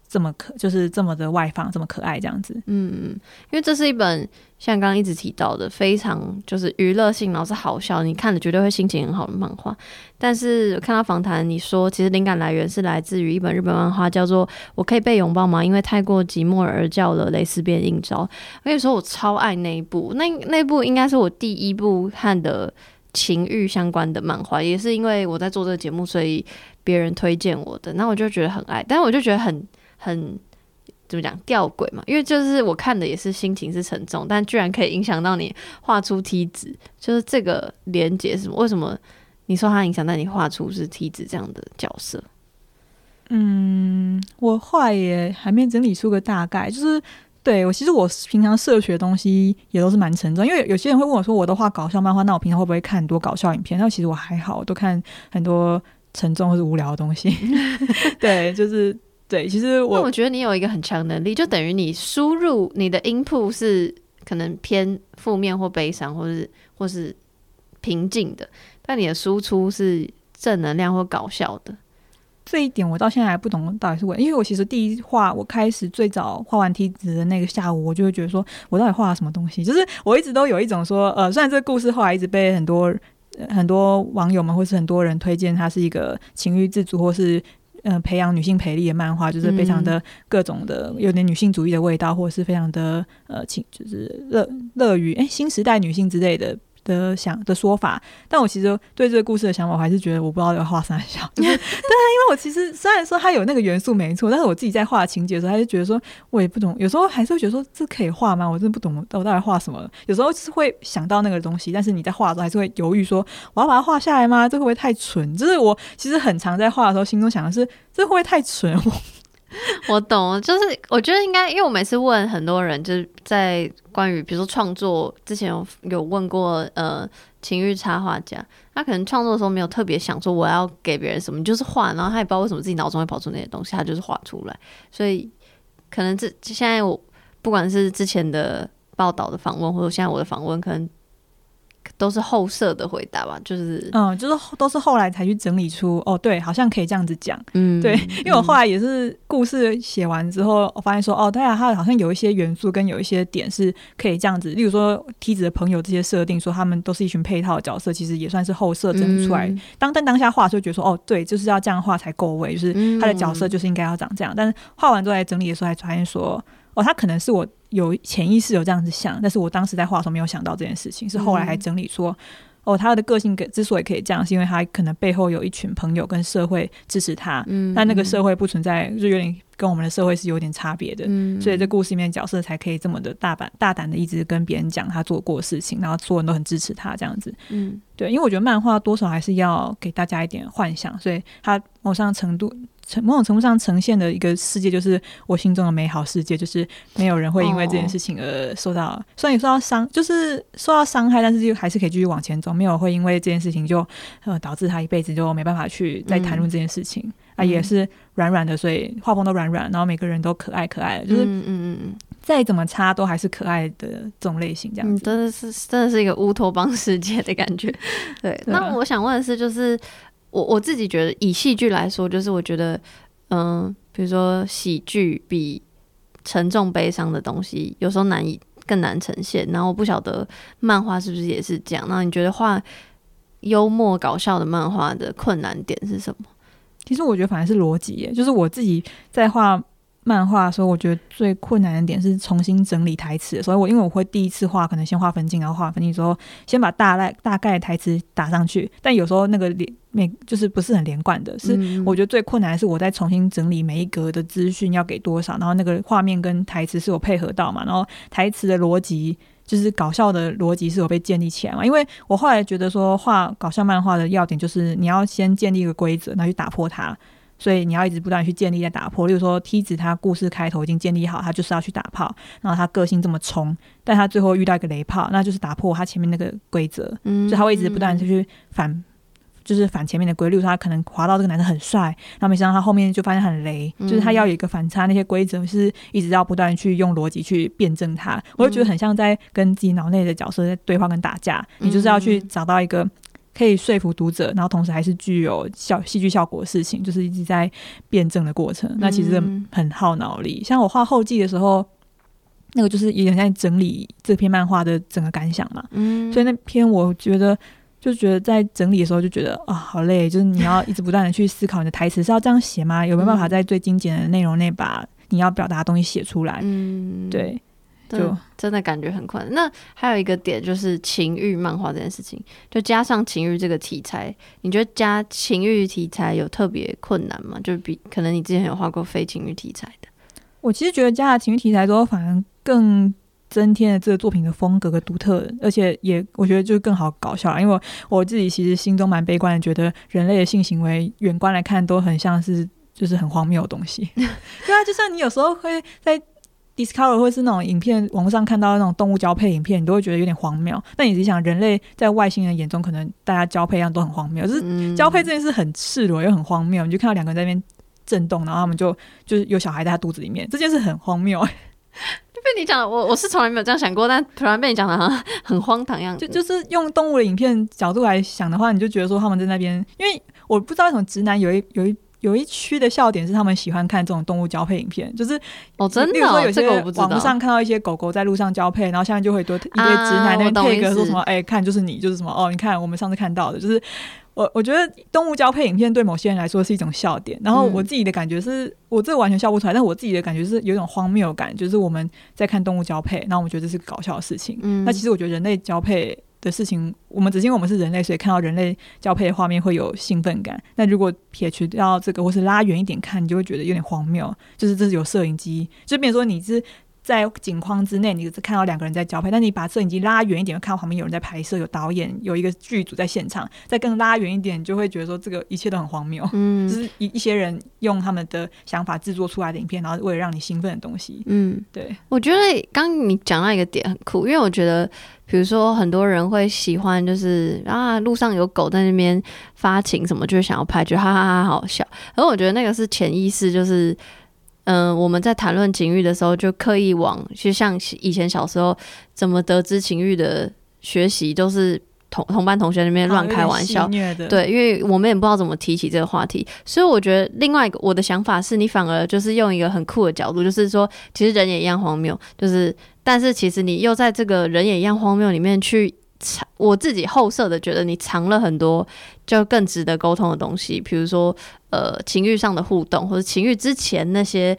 这么可就是这么的外放，这么可爱这样子。嗯嗯，因为这是一本像刚刚一直提到的，非常就是娱乐性，然后是好笑，你看了绝对会心情很好的漫画。但是看到访谈，你说其实灵感来源是来自于一本日本漫画，叫做《我可以被拥抱吗》？因为太过寂寞而叫了蕾丝边应招。我跟你说，我超爱那一部，那那部应该是我第一部看的情欲相关的漫画，也是因为我在做这个节目，所以别人推荐我的，那我就觉得很爱，但是我就觉得很。很怎么讲吊诡嘛？因为就是我看的也是心情是沉重，但居然可以影响到你画出梯子，就是这个连结是什么？为什么你说它影响到你画出是梯子这样的角色？嗯，我画也还没整理出个大概，就是对我其实我平常摄取的东西也都是蛮沉重，因为有些人会问我说，我都画搞笑漫画，那我平常会不会看很多搞笑影片？那其实我还好，我都看很多沉重或是无聊的东西。对，就是。对，其实我我觉得你有一个很强能力，就等于你输入你的 input 是可能偏负面或悲伤，或是或是平静的，但你的输出是正能量或搞笑的。这一点我到现在还不懂到底是为，因为我其实第一画我开始最早画完梯子的那个下午，我就会觉得说我到底画了什么东西？就是我一直都有一种说，呃，虽然这个故事后来一直被很多很多网友们或是很多人推荐，它是一个情欲自主或是。嗯、呃，培养女性培力的漫画，就是非常的各种的，有点女性主义的味道，或者是非常的呃，情就是乐乐于哎新时代女性之类的。的想的说法，但我其实对这个故事的想法，我还是觉得我不知道要画三小，就是对啊，因为我其实虽然说它有那个元素没错，但是我自己在画情节的时候，还是觉得说我也不懂，有时候还是会觉得说这可以画吗？我真的不懂，我到底画什么？有时候是会想到那个东西，但是你在画的时候还是会犹豫说我要把它画下来吗？这会不会太蠢？就是我其实很常在画的时候，心中想的是这会不会太蠢？我 我懂，就是我觉得应该，因为我每次问很多人，就是在关于比如说创作之前有有问过呃情欲插画家，他可能创作的时候没有特别想说我要给别人什么，就是画，然后他也不知道为什么自己脑中会跑出那些东西，他就是画出来，所以可能这现在我不管是之前的报道的访问，或者现在我的访问，可能。都是后设的回答吧，就是嗯，就是都是后来才去整理出哦，对，好像可以这样子讲，嗯，对，因为我后来也是故事写完之后，我发现说哦，对啊，它好像有一些元素跟有一些点是可以这样子，例如说梯子的朋友这些设定，说他们都是一群配套的角色，其实也算是后设整理出来。嗯、当但当下画的时候，觉得说哦，对，就是要这样画才够味，就是他的角色就是应该要长这样。嗯、但是画完之后来整理的时候，还发现说哦，他可能是我。有潜意识有这样子想，但是我当时在画的时候没有想到这件事情，是后来还整理说，嗯、哦，他的个性之所以可以这样，是因为他可能背后有一群朋友跟社会支持他，嗯，但那个社会不存在，就有点跟我们的社会是有点差别的，嗯，所以这故事里面角色才可以这么的大胆大胆的一直跟别人讲他做过的事情，然后所有人都很支持他这样子，嗯，对，因为我觉得漫画多少还是要给大家一点幻想，所以他某种程度。某种程度上呈现的一个世界，就是我心中的美好世界，就是没有人会因为这件事情而受到，哦、虽然也受到伤，就是受到伤害，但是就还是可以继续往前走，没有会因为这件事情就呃导致他一辈子就没办法去再谈论这件事情、嗯、啊，也是软软的，所以画风都软软，然后每个人都可爱可爱的，就是嗯嗯嗯，再怎么差都还是可爱的这种类型，这样子、嗯、真的是真的是一个乌托邦世界的感觉。对，对那我想问的是，就是。我我自己觉得，以戏剧来说，就是我觉得，嗯，比如说喜剧比沉重悲伤的东西，有时候难以更难呈现。然后我不晓得漫画是不是也是这样。那你觉得画幽默搞笑的漫画的困难点是什么？其实我觉得反而是逻辑耶，就是我自己在画。漫画的时候，我觉得最困难的点是重新整理台词，所以我因为我会第一次画，可能先画分镜，然后画分镜之后，先把大概大概台词打上去。但有时候那个连每就是不是很连贯的，是我觉得最困难的是我在重新整理每一格的资讯要给多少，然后那个画面跟台词是有配合到嘛，然后台词的逻辑就是搞笑的逻辑是有被建立起来嘛。因为我后来觉得说画搞笑漫画的要点就是你要先建立一个规则，然后去打破它。所以你要一直不断去建立、在打破。例如说，梯子他故事开头已经建立好，他就是要去打炮，然后他个性这么冲，但他最后遇到一个雷炮，那就是打破他前面那个规则。嗯，所以他会一直不断的去反，就是反前面的规律，他可能滑到这个男生很帅，然后没想到他后面就发现很雷，嗯、就是他要有一个反差，那些规则是一直要不断去用逻辑去辩证它，我就觉得很像在跟自己脑内的角色在对话跟打架，嗯、你就是要去找到一个可以说服读者，然后同时还是具有效戏剧效果的事情，就是一直在辩证的过程，那其实很耗脑力。像我画后记的时候，那个就是有点在整理这篇漫画的整个感想嘛，嗯，所以那篇我觉得。就觉得在整理的时候就觉得啊、哦、好累，就是你要一直不断的去思考你的台词是要这样写吗？有没有办法在最精简的内容内把你要表达的东西写出来？嗯，对，就真的感觉很困难。那还有一个点就是情欲漫画这件事情，就加上情欲这个题材，你觉得加情欲题材有特别困难吗？就比可能你之前有画过非情欲题材的，我其实觉得加了情欲题材之后反而更。增添了这个作品的风格和独特，而且也我觉得就更好搞笑了。因为我自己其实心中蛮悲观的，觉得人类的性行为远观来看都很像是就是很荒谬的东西。对啊，就像你有时候会在 Discover 或是那种影片网络上看到那种动物交配影片，你都会觉得有点荒谬。但你自己想，人类在外星人眼中，可能大家交配一样都很荒谬，就是交配这件事很赤裸又很荒谬。你就看到两个人在那边震动，然后他们就就是有小孩在他肚子里面，这件事很荒谬。被你讲，我我是从来没有这样想过，但突然被你讲的好像很荒唐样子。就就是用动物的影片角度来想的话，你就觉得说他们在那边，因为我不知道为什么直男有一有一有一区的笑点是他们喜欢看这种动物交配影片，就是哦真的、哦，这个我不知道。网上看到一些狗狗在路上交配，然后下面就会多一堆直男那边配个说什么，哎、啊欸，看就是你，就是什么哦，你看我们上次看到的，就是。我我觉得动物交配影片对某些人来说是一种笑点，然后我自己的感觉是、嗯、我这个完全笑不出来，但我自己的感觉是有一种荒谬感，就是我们在看动物交配，然后我们觉得这是个搞笑的事情。嗯，那其实我觉得人类交配的事情，我们只是因为我们是人类，所以看到人类交配的画面会有兴奋感。那如果撇去掉这个，或是拉远一点看，你就会觉得有点荒谬，就是这是有摄影机，就比如说你是。在景框之内，你只看到两个人在交配，但你把摄影机拉远一点，会看到旁边有人在拍摄，有导演，有一个剧组在现场。再更拉远一点，你就会觉得说这个一切都很荒谬。嗯，就是一一些人用他们的想法制作出来的影片，然后为了让你兴奋的东西。嗯，对。我觉得刚你讲到一个点很酷，因为我觉得，比如说很多人会喜欢，就是啊路上有狗在那边发情什么，就是想要拍，觉得哈哈哈哈好笑。而我觉得那个是潜意识，就是。嗯、呃，我们在谈论情欲的时候，就刻意往，其实像以前小时候怎么得知情欲的学习，都是同同班同学那边乱开玩笑，对，因为我们也不知道怎么提起这个话题，所以我觉得另外一个我的想法是，你反而就是用一个很酷的角度，就是说，其实人也一样荒谬，就是，但是其实你又在这个人也一样荒谬里面去。藏，我自己后设的觉得你藏了很多就更值得沟通的东西，比如说呃情欲上的互动，或者情欲之前那些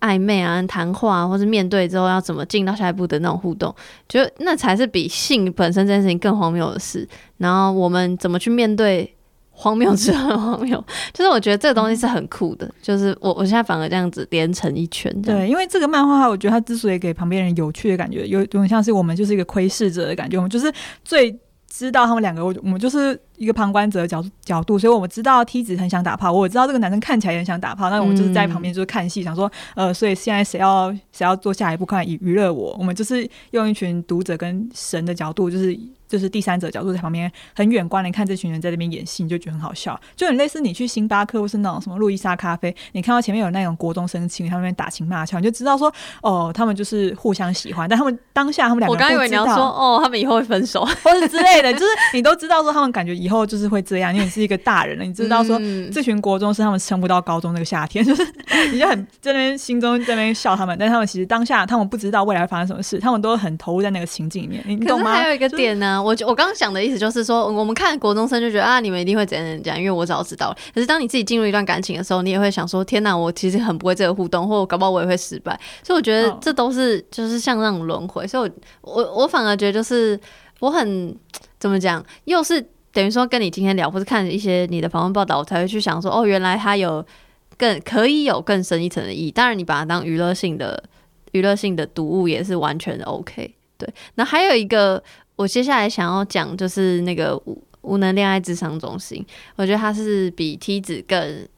暧昧啊、谈话，或是面对之后要怎么进到下一步的那种互动，就那才是比性本身这件事情更荒谬的事。然后我们怎么去面对？荒谬之很荒谬，就是我觉得这个东西是很酷的，就是我我现在反而这样子连成一圈。对，因为这个漫画，我觉得它之所以给旁边人有趣的感觉，有有点像是我们就是一个窥视者的感觉，我们就是最知道他们两个，我我们就是一个旁观者的角角度，所以我们知道梯子很想打炮，我知道这个男生看起来也很想打炮，那我们就是在旁边就是看戏，想说呃，所以现在谁要谁要做下一步，看娱娱乐我，我们就是用一群读者跟神的角度，就是。就是第三者角度在旁边很远观，的看这群人在这边演戏，你就觉得很好笑，就很类似你去星巴克或是那种什么路易莎咖啡，你看到前面有那种国中生情侣，他们那边打情骂俏，你就知道说哦，他们就是互相喜欢，但他们当下他们两个，我刚以为你要说哦，他们以后会分手或者之类的，就是你都知道说他们感觉以后就是会这样，因为你是一个大人了，你知道说这群国中生他们撑不到高中那个夏天，就是你就很在那边心中在那边笑他们，但他们其实当下他们不知道未来会发生什么事，他们都很投入在那个情境里面，你懂吗？还有一个点呢。我我刚刚想的意思就是说，我们看国中生就觉得啊，你们一定会怎样怎样，因为我早知道。可是当你自己进入一段感情的时候，你也会想说，天哪，我其实很不会这个互动，或搞不好我也会失败。所以我觉得这都是就是像那种轮回。所以我我我反而觉得就是我很怎么讲，又是等于说跟你今天聊，或是看一些你的访问报道，我才会去想说，哦，原来他有更可以有更深一层的意义。当然，你把它当娱乐性的娱乐性的读物也是完全 OK。对，那还有一个。我接下来想要讲就是那个无无能恋爱智商中心，我觉得它是比梯子更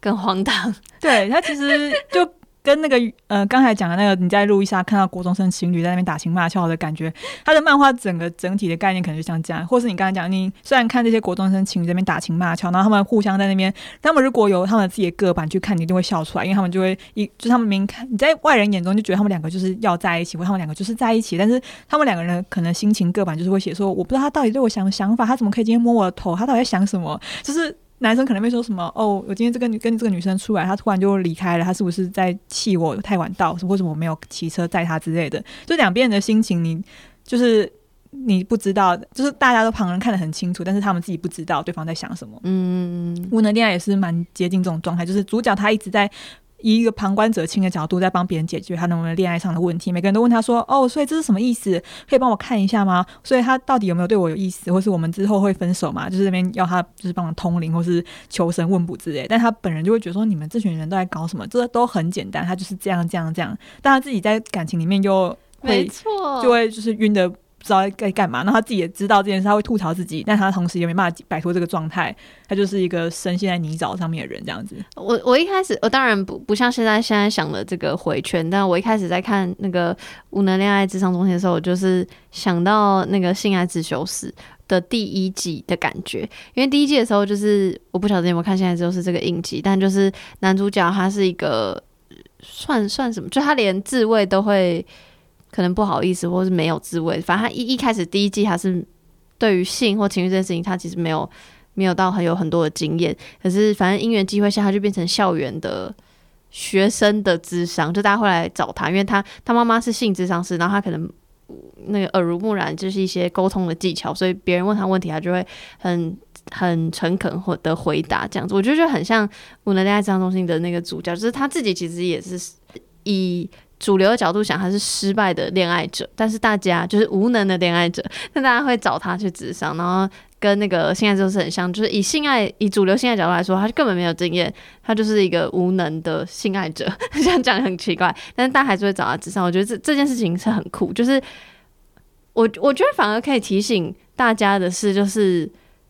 更荒唐。对，它其实就跟那个呃刚才讲的那个你在路易莎看到国中生情侣在那边打情骂俏的感觉，他的漫画整个整体的概念可能就像这样，或是你刚才讲，你虽然看这些国中生情侣在那边打情骂俏，然后他们互相在那边，他们如果有他们自己的个版去看，你一定会笑出来，因为他们就会一就他们明看你在外人眼中就觉得他们两个就是要在一起，或他们两个就是在一起，但是他们两个人可能心情个版就是会写说，我不知道他到底对我想想法，他怎么可以今天摸我的头，他到底在想什么，就是。男生可能会说什么哦，我今天这个女跟这个女生出来，他突然就离开了，他是不是在气我太晚到，或者我没有骑车载他之类的？就两边人的心情，你就是你不知道，就是大家都旁人看得很清楚，但是他们自己不知道对方在想什么。嗯，无能恋爱也是蛮接近这种状态，就是主角他一直在。以一个旁观者清的角度，在帮别人解决他能不能恋爱上的问题。每个人都问他说：“哦，所以这是什么意思？可以帮我看一下吗？所以他到底有没有对我有意思，或是我们之后会分手吗？”就是那边要他就是帮我通灵，或是求神问卜之类。但他本人就会觉得说：“你们这群人都在搞什么？这都很简单，他就是这样这样这样。”但他自己在感情里面又会没错，就会就是晕的。不知道该干嘛，那他自己也知道这件事，他会吐槽自己，但他同时也没办法摆脱这个状态，他就是一个深陷在泥沼上面的人，这样子。我我一开始，我当然不不像现在现在想的这个回圈，但我一开始在看那个无能恋爱智商中心的时候，我就是想到那个性爱自修室的第一季的感觉，因为第一季的时候就是我不晓得你有没有看，现在就是这个影集，但就是男主角他是一个算算什么，就他连自慰都会。可能不好意思，或是没有滋味。反正他一一开始第一季，他是对于性或情欲这件事情，他其实没有没有到很有很多的经验。可是反正因缘机会下，他就变成校园的学生的智商，就大家会来找他，因为他他妈妈是性智商师，然后他可能那个耳濡目染，就是一些沟通的技巧，所以别人问他问题，他就会很很诚恳或的回答这样子。我觉得就很像无能恋爱咨商中心的那个主角，就是他自己其实也是以。主流的角度想，他是失败的恋爱者，但是大家就是无能的恋爱者，那大家会找他去咨商，然后跟那个性爱就是很像，就是以性爱以主流性爱角度来说，他就根本没有经验，他就是一个无能的性爱者，这样讲很奇怪，但是大家还是会找他咨商。我觉得这这件事情是很酷，就是我我觉得反而可以提醒大家的是，就是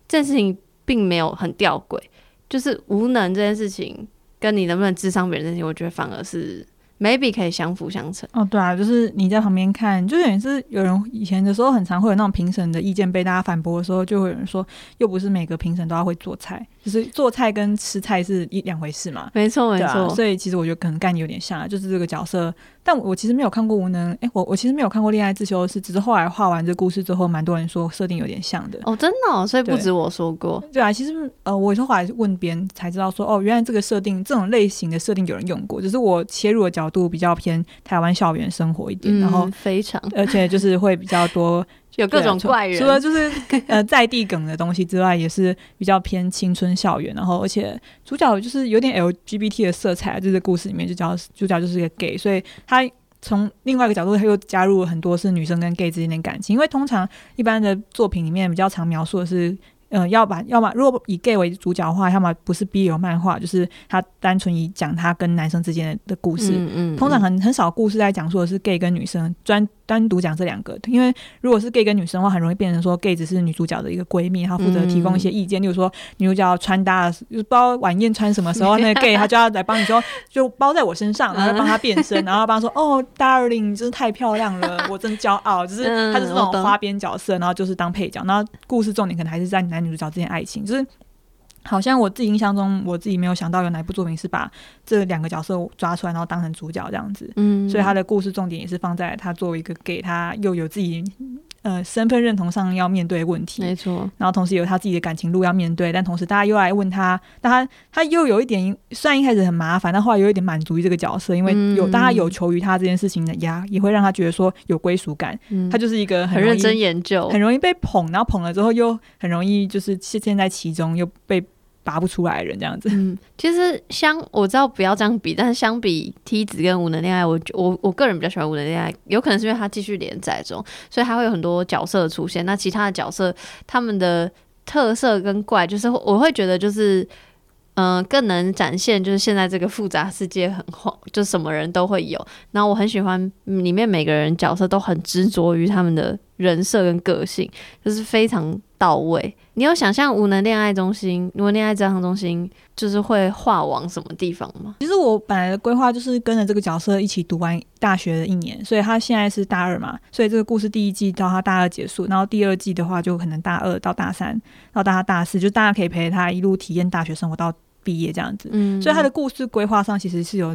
这件事情并没有很吊诡，就是无能这件事情跟你能不能智商别人这件事情，我觉得反而是。Maybe 可以相辅相成。哦，对啊，就是你在旁边看，就等于是有人以前的时候很常会有那种评审的意见被大家反驳的时候，就会有人说，又不是每个评审都要会做菜，就是做菜跟吃菜是一两回事嘛。没错没错、啊，所以其实我觉得可能概念有点像，就是这个角色。但我其实没有看过无能，哎、欸，我我其实没有看过恋爱自修室，只是后来画完这故事之后，蛮多人说设定有点像的。哦，真的、哦，所以不止我说过。对，对啊，其实呃，我是后来问别人才知道说，哦，原来这个设定这种类型的设定有人用过，只是我切入的角度比较偏台湾校园生活一点，嗯、然后非常，而且就是会比较多。有各种怪人，除了就是呃在地梗的东西之外，也是比较偏青春校园。然后，而且主角就是有点 LGBT 的色彩，就是故事里面就叫主角就是一个 gay，所以他从另外一个角度，他又加入了很多是女生跟 gay 之间的感情。因为通常一般的作品里面比较常描述的是。嗯、呃，要把要么如果以 gay 为主角的话，要么不是 BL 漫画，就是他单纯以讲他跟男生之间的故事。嗯嗯，通常很很少故事在讲述的是 gay 跟女生专单独讲这两个，因为如果是 gay 跟女生的话，很容易变成说 gay 只是女主角的一个闺蜜，她负责提供一些意见，嗯、例如说女主角穿搭，就是不知道晚宴穿什么时候，那个 gay 他就要来帮你说，就包在我身上，然后帮她变身，然后帮她说哦，darling，你真是太漂亮了，我真骄傲，就是她就是那种花边角色，然后就是当配角，然后故事重点可能还是在男。女主角之间爱情，就是好像我自己印象中，我自己没有想到有哪部作品是把这两个角色抓出来，然后当成主角这样子。嗯，所以他的故事重点也是放在他作为一个 gay，他又有自己。呃，身份认同上要面对的问题，没错。然后同时有他自己的感情路要面对，但同时大家又来问他，但他他又有一点，虽然一开始很麻烦，但后来有一点满足于这个角色，因为有大家有求于他这件事情的压，也会让他觉得说有归属感。嗯，他就是一个很，很认真研究，很容易被捧，然后捧了之后又很容易就是陷在其中又被。拔不出来的人这样子，嗯，其实相我知道不要这样比，但是相比梯子跟无能恋爱，我我我个人比较喜欢无能恋爱，有可能是因为它继续连载中，所以它会有很多角色出现。那其他的角色他们的特色跟怪，就是我会觉得就是，嗯、更能展现就是现在这个复杂世界很慌，就什么人都会有。然后我很喜欢里面每个人角色都很执着于他们的人设跟个性，就是非常到位。你有想象无能恋爱中心、无能恋爱职场中心就是会画往什么地方吗？其实我本来的规划就是跟着这个角色一起读完大学的一年，所以他现在是大二嘛，所以这个故事第一季到他大二结束，然后第二季的话就可能大二到大三，到大他大四，就大家可以陪他一路体验大学生活到毕业这样子。嗯，所以他的故事规划上其实是有。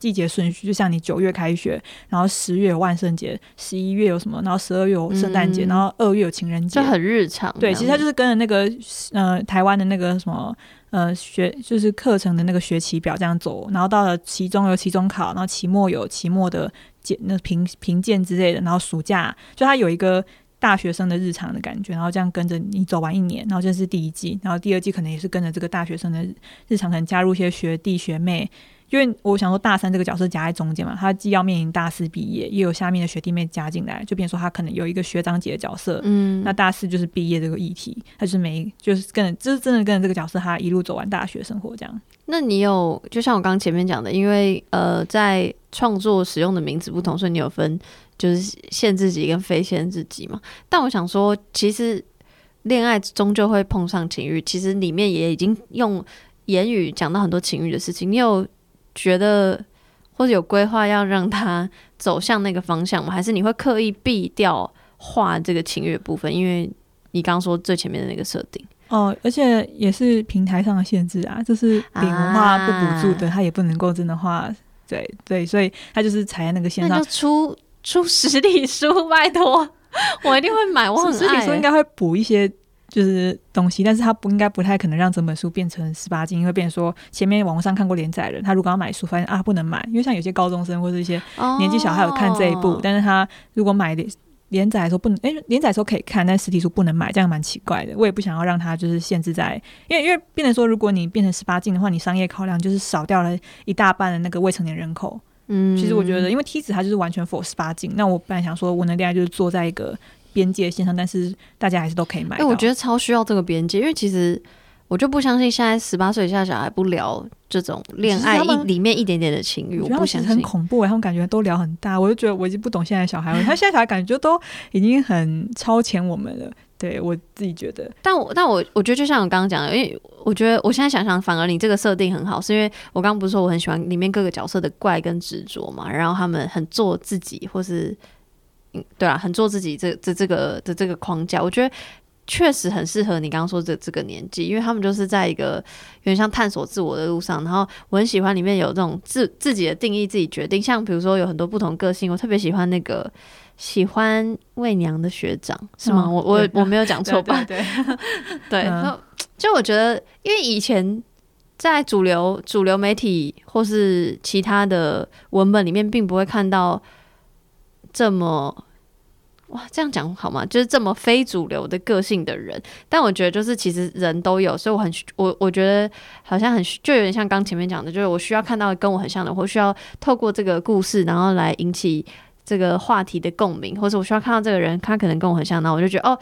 季节顺序就像你九月开学，然后十月有万圣节，十一月有什么，然后十二月有圣诞节，嗯、然后二月有情人节，这很日常。对，其实它就是跟着那个呃台湾的那个什么呃学就是课程的那个学期表这样走，然后到了期中有期中考，然后期末有期末的检那评评鉴之类的，然后暑假就它有一个大学生的日常的感觉，然后这样跟着你走完一年，然后这是第一季，然后第二季可能也是跟着这个大学生的日常，可能加入一些学弟学妹。因为我想说，大三这个角色夹在中间嘛，他既要面临大四毕业，也有下面的学弟妹加进来，就变成说他可能有一个学长姐的角色。嗯，那大四就是毕业这个议题，他就是没就是跟着，就是真的跟着这个角色，他一路走完大学生活这样。那你有就像我刚刚前面讲的，因为呃，在创作使用的名字不同，所以你有分就是限制级跟非限制级嘛？但我想说，其实恋爱终究会碰上情欲，其实里面也已经用言语讲到很多情欲的事情，你有。觉得或者有规划要让他走向那个方向吗？还是你会刻意避掉画这个情欲部分？因为你刚刚说最前面的那个设定哦，而且也是平台上的限制啊，就是饼文化不补助的，他、啊、也不能够真的画。对对，所以他就是踩在那个线上，那出出实体书，拜托，我一定会买。我很爱实体书应该会补一些。就是东西，但是他不应该不太可能让整本书变成十八禁，因为变成说前面网络上看过连载的人，他如果要买书，发现啊不能买，因为像有些高中生或者一些年纪小孩有看这一部，哦、但是他如果买的连载的时候不能，哎、欸，连载的时候可以看，但实体书不能买，这样蛮奇怪的。我也不想要让他就是限制在，因为因为变成说，如果你变成十八禁的话，你商业考量就是少掉了一大半的那个未成年人口。嗯，其实我觉得，因为梯子它就是完全 for 十八禁，那我本来想说，我能恋爱就是坐在一个。边界线上，但是大家还是都可以买。哎，我觉得超需要这个边界，因为其实我就不相信现在十八岁以下小孩不聊这种恋爱一里面一点点的情欲，我不相信。很恐怖，他们感觉都聊很大，我就觉得我已经不懂现在小孩了。他现在小孩感觉都已经很超前我们了。对我自己觉得，但我但我我觉得就像我刚刚讲的，因为我觉得我现在想想，反而你这个设定很好，是因为我刚刚不是说我很喜欢里面各个角色的怪跟执着嘛，然后他们很做自己，或是。嗯，对啊，很做自己这这这个的这个框架，我觉得确实很适合你刚刚说的这个年纪，因为他们就是在一个有点像探索自我的路上。然后我很喜欢里面有这种自自己的定义、自己决定，像比如说有很多不同个性，我特别喜欢那个喜欢魏娘的学长，是吗？嗯、我我我没有讲错吧？对对 对，对，然后就我觉得，因为以前在主流主流媒体或是其他的文本里面，并不会看到。这么哇，这样讲好吗？就是这么非主流的个性的人，但我觉得就是其实人都有，所以我很我我觉得好像很就有点像刚前面讲的，就是我需要看到跟我很像的，或需要透过这个故事，然后来引起这个话题的共鸣，或者我需要看到这个人，他可能跟我很像，那我就觉得哦，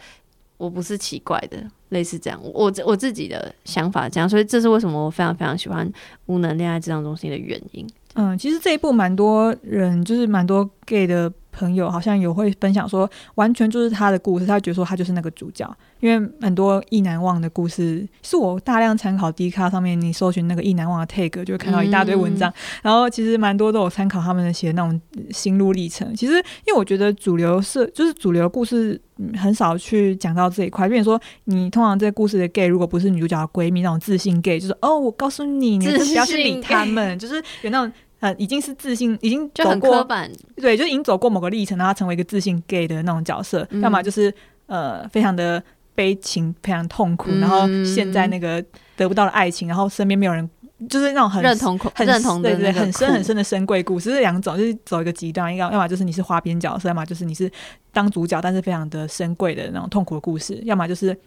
我不是奇怪的，类似这样，我我自己的想法这样，所以这是为什么我非常非常喜欢无能恋爱咨商中心的原因。嗯，其实这一部蛮多人就是蛮多 gay 的。朋友好像有会分享说，完全就是他的故事，他觉得说他就是那个主角，因为很多意难忘的故事是我大量参考 D 卡上面，你搜寻那个意难忘的 tag 就会看到一大堆文章，嗯、然后其实蛮多都有参考他们的写那种心路历程。其实因为我觉得主流是就是主流故事很少去讲到这一块，比如说你通常这个故事的 gay 如果不是女主角的闺蜜那种自信 gay，就是哦我告诉你，你不要去理他们，就是有那种。呃，已经是自信，已经走过，对，就已经走过某个历程，然后成为一个自信 gay 的那种角色，要、嗯、么就是呃，非常的悲情，非常痛苦，嗯、然后现在那个得不到的爱情，然后身边没有人，就是那种很认同、很认同的，对对，很深很深的深贵故事，这两种就是走一个极端，要要么就是你是花边角色，要么就是你是当主角，但是非常的深贵的那种痛苦的故事，要么就是。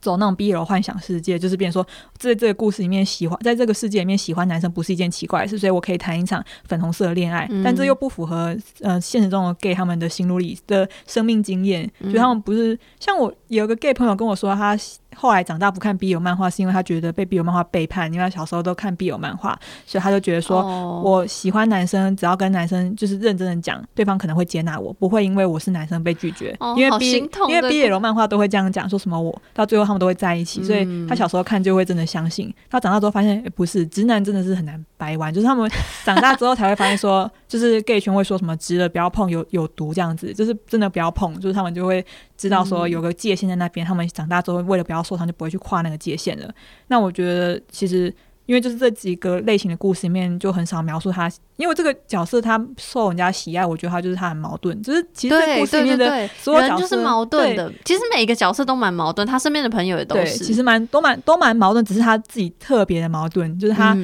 走那种 BL 幻想世界，就是变说，在这个故事里面喜欢，在这个世界里面喜欢男生不是一件奇怪的事，所以我可以谈一场粉红色的恋爱，嗯、但这又不符合呃现实中的 gay 他们的心路历的生命经验，就他们不是像我有个 gay 朋友跟我说，他后来长大不看 BL 漫画，是因为他觉得被 BL 漫画背叛，因为他小时候都看 BL 漫画，所以他就觉得说，哦、我喜欢男生，只要跟男生就是认真的讲，对方可能会接纳我，不会因为我是男生被拒绝。哦、因为 B 因为 BL 漫画都会这样讲，说什么我到最后他们都会在一起，嗯、所以他小时候看就会真的相信。他长大之后发现，欸、不是直男真的是很难掰弯，就是他们长大之后才会发现说，就是 gay 圈会说什么直的不要碰，有有毒这样子，就是真的不要碰，就是他们就会知道说有个界限在那边，嗯、他们长大之后为了不要受伤就不会去跨那个界限了。那我觉得其实。因为就是这几个类型的故事里面，就很少描述他。因为这个角色他受人家喜爱，我觉得他就是他很矛盾。就是其实这故事里面的所有角色就是矛盾的。其实每一个角色都蛮矛盾，他身边的朋友也都是。其实蛮都蛮都蛮矛盾，只是他自己特别的矛盾。就是他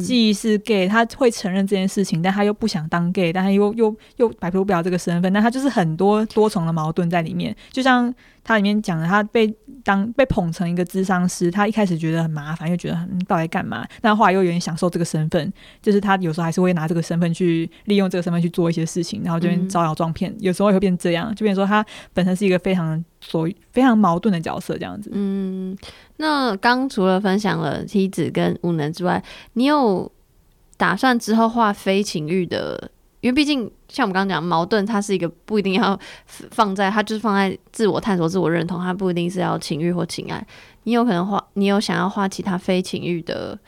既是 gay，他会承认这件事情，但他又不想当 gay，但他又又又摆脱不了这个身份。那他就是很多多重的矛盾在里面，就像。他里面讲了，他被当被捧成一个智商师，他一开始觉得很麻烦，又觉得很到底干嘛？但后来又有点享受这个身份，就是他有时候还是会拿这个身份去利用这个身份去做一些事情，然后就变招摇撞骗，嗯、有时候也会变这样，就变成说他本身是一个非常所非常矛盾的角色，这样子。嗯，那刚除了分享了梯子跟无能之外，你有打算之后画非情欲的？因为毕竟，像我们刚刚讲，矛盾它是一个不一定要放在，它就是放在自我探索、自我认同，它不一定是要情欲或情爱。你有可能画，你有想要画其他非情欲的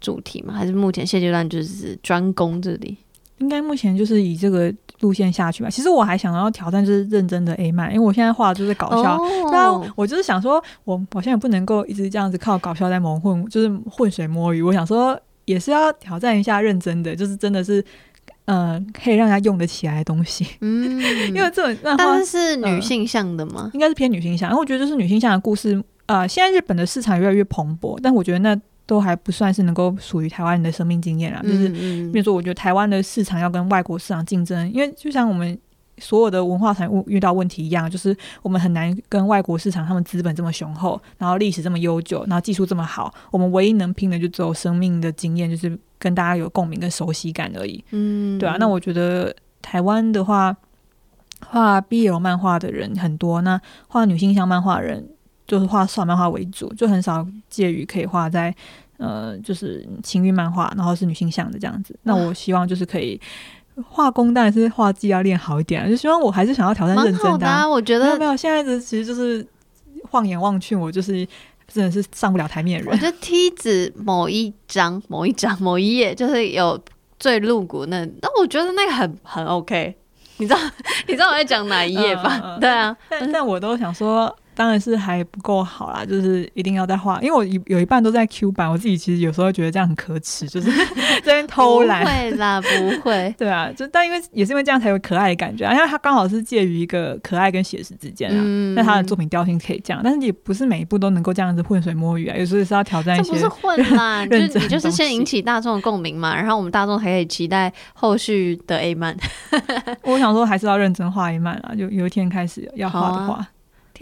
主题吗？还是目前现阶段就是专攻这里？应该目前就是以这个路线下去吧。其实我还想要挑战就是认真的 A 漫，因为我现在画的就是搞笑。那、哦、我就是想说，我好像也不能够一直这样子靠搞笑在蒙混，就是浑水摸鱼。我想说，也是要挑战一下认真的，就是真的是。呃，可以让他用得起来的东西，嗯，因为这种漫画，但是是女性向的吗？呃、应该是偏女性向，然后我觉得就是女性向的故事，呃，现在日本的市场越来越蓬勃，但我觉得那都还不算是能够属于台湾人的生命经验啦。嗯、就是比如说，我觉得台湾的市场要跟外国市场竞争，因为就像我们。所有的文化产物遇到问题一样，就是我们很难跟外国市场，他们资本这么雄厚，然后历史这么悠久，然后技术这么好，我们唯一能拼的就只有生命的经验，就是跟大家有共鸣跟熟悉感而已。嗯，对啊。那我觉得台湾的话，画 BL 漫画的人很多，那画女性向漫画人就是画少漫画为主，就很少介于可以画在呃，就是情欲漫画，然后是女性向的这样子。那我希望就是可以。画工当然是画技要练好一点，就希望我还是想要挑战认真的、啊。啊、我觉得没有，没有，现在的其实就是放眼望去，我就是真的是上不了台面的人。我觉得梯子某一张、某一张、某一页就是有最露骨那，那我觉得那个很很 OK。你知道 你知道我在讲哪一页吧？嗯嗯、对啊，但但我都想说。当然是还不够好啦，就是一定要再画，因为我有有一半都在 Q 版，我自己其实有时候觉得这样很可耻，就是 这边偷懒。不会啦，不会。对啊，就但因为也是因为这样才有可爱的感觉，啊因为它刚好是介于一个可爱跟写实之间啊。那、嗯、他的作品调性可以这样，但是也不是每一部都能够这样子浑水摸鱼啊，有时候也是要挑战一些。这不是混啦，就 你就是先引起大众的共鸣嘛，然后我们大众还可以期待后续的 A 漫。我想说还是要认真画 A 漫啊，就有一天开始要画的话。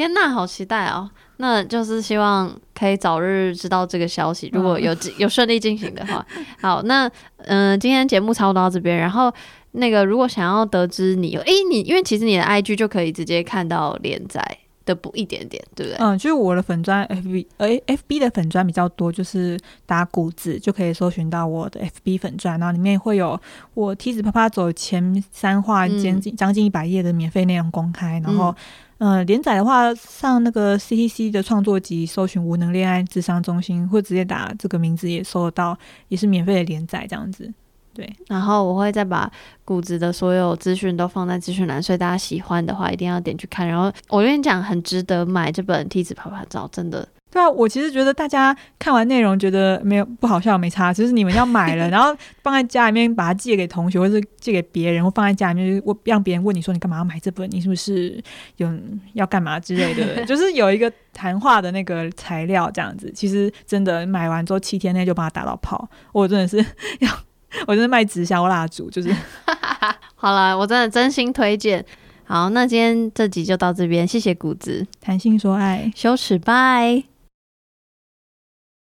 天呐，好期待哦！那就是希望可以早日知道这个消息，如果有有顺利进行的话。好，那嗯、呃，今天节目差不多到这边。然后那个，如果想要得知你，诶、欸，你因为其实你的 IG 就可以直接看到连载的补一点点，对不对？嗯，就是我的粉砖 FB，诶，FB 的粉砖比较多，就是打谷子就可以搜寻到我的 FB 粉砖，然后里面会有我梯子啪啪走前三话将近将近一百页的免费内容公开，然后。嗯、呃，连载的话，上那个 CTC 的创作集，搜寻“无能恋爱智商中心”，或直接打这个名字也搜得到，也是免费的连载这样子。对，然后我会再把谷子的所有资讯都放在资讯栏，所以大家喜欢的话，一定要点去看。然后我跟你讲，很值得买这本《梯子啪啪照》，真的。对啊，我其实觉得大家看完内容觉得没有不好笑没差，只是你们要买了，然后放在家里面，把它借给同学或是借给别人，或放在家里面，我让别人问你说你干嘛要买这本？你是不是有要干嘛之类的？就是有一个谈话的那个材料这样子。其实真的买完之后七天内就把它打到泡，我真的是要，我真的卖直销蜡烛，就是好了，我真的真心推荐。好，那今天这集就到这边，谢谢谷子，谈性说爱，羞耻，拜。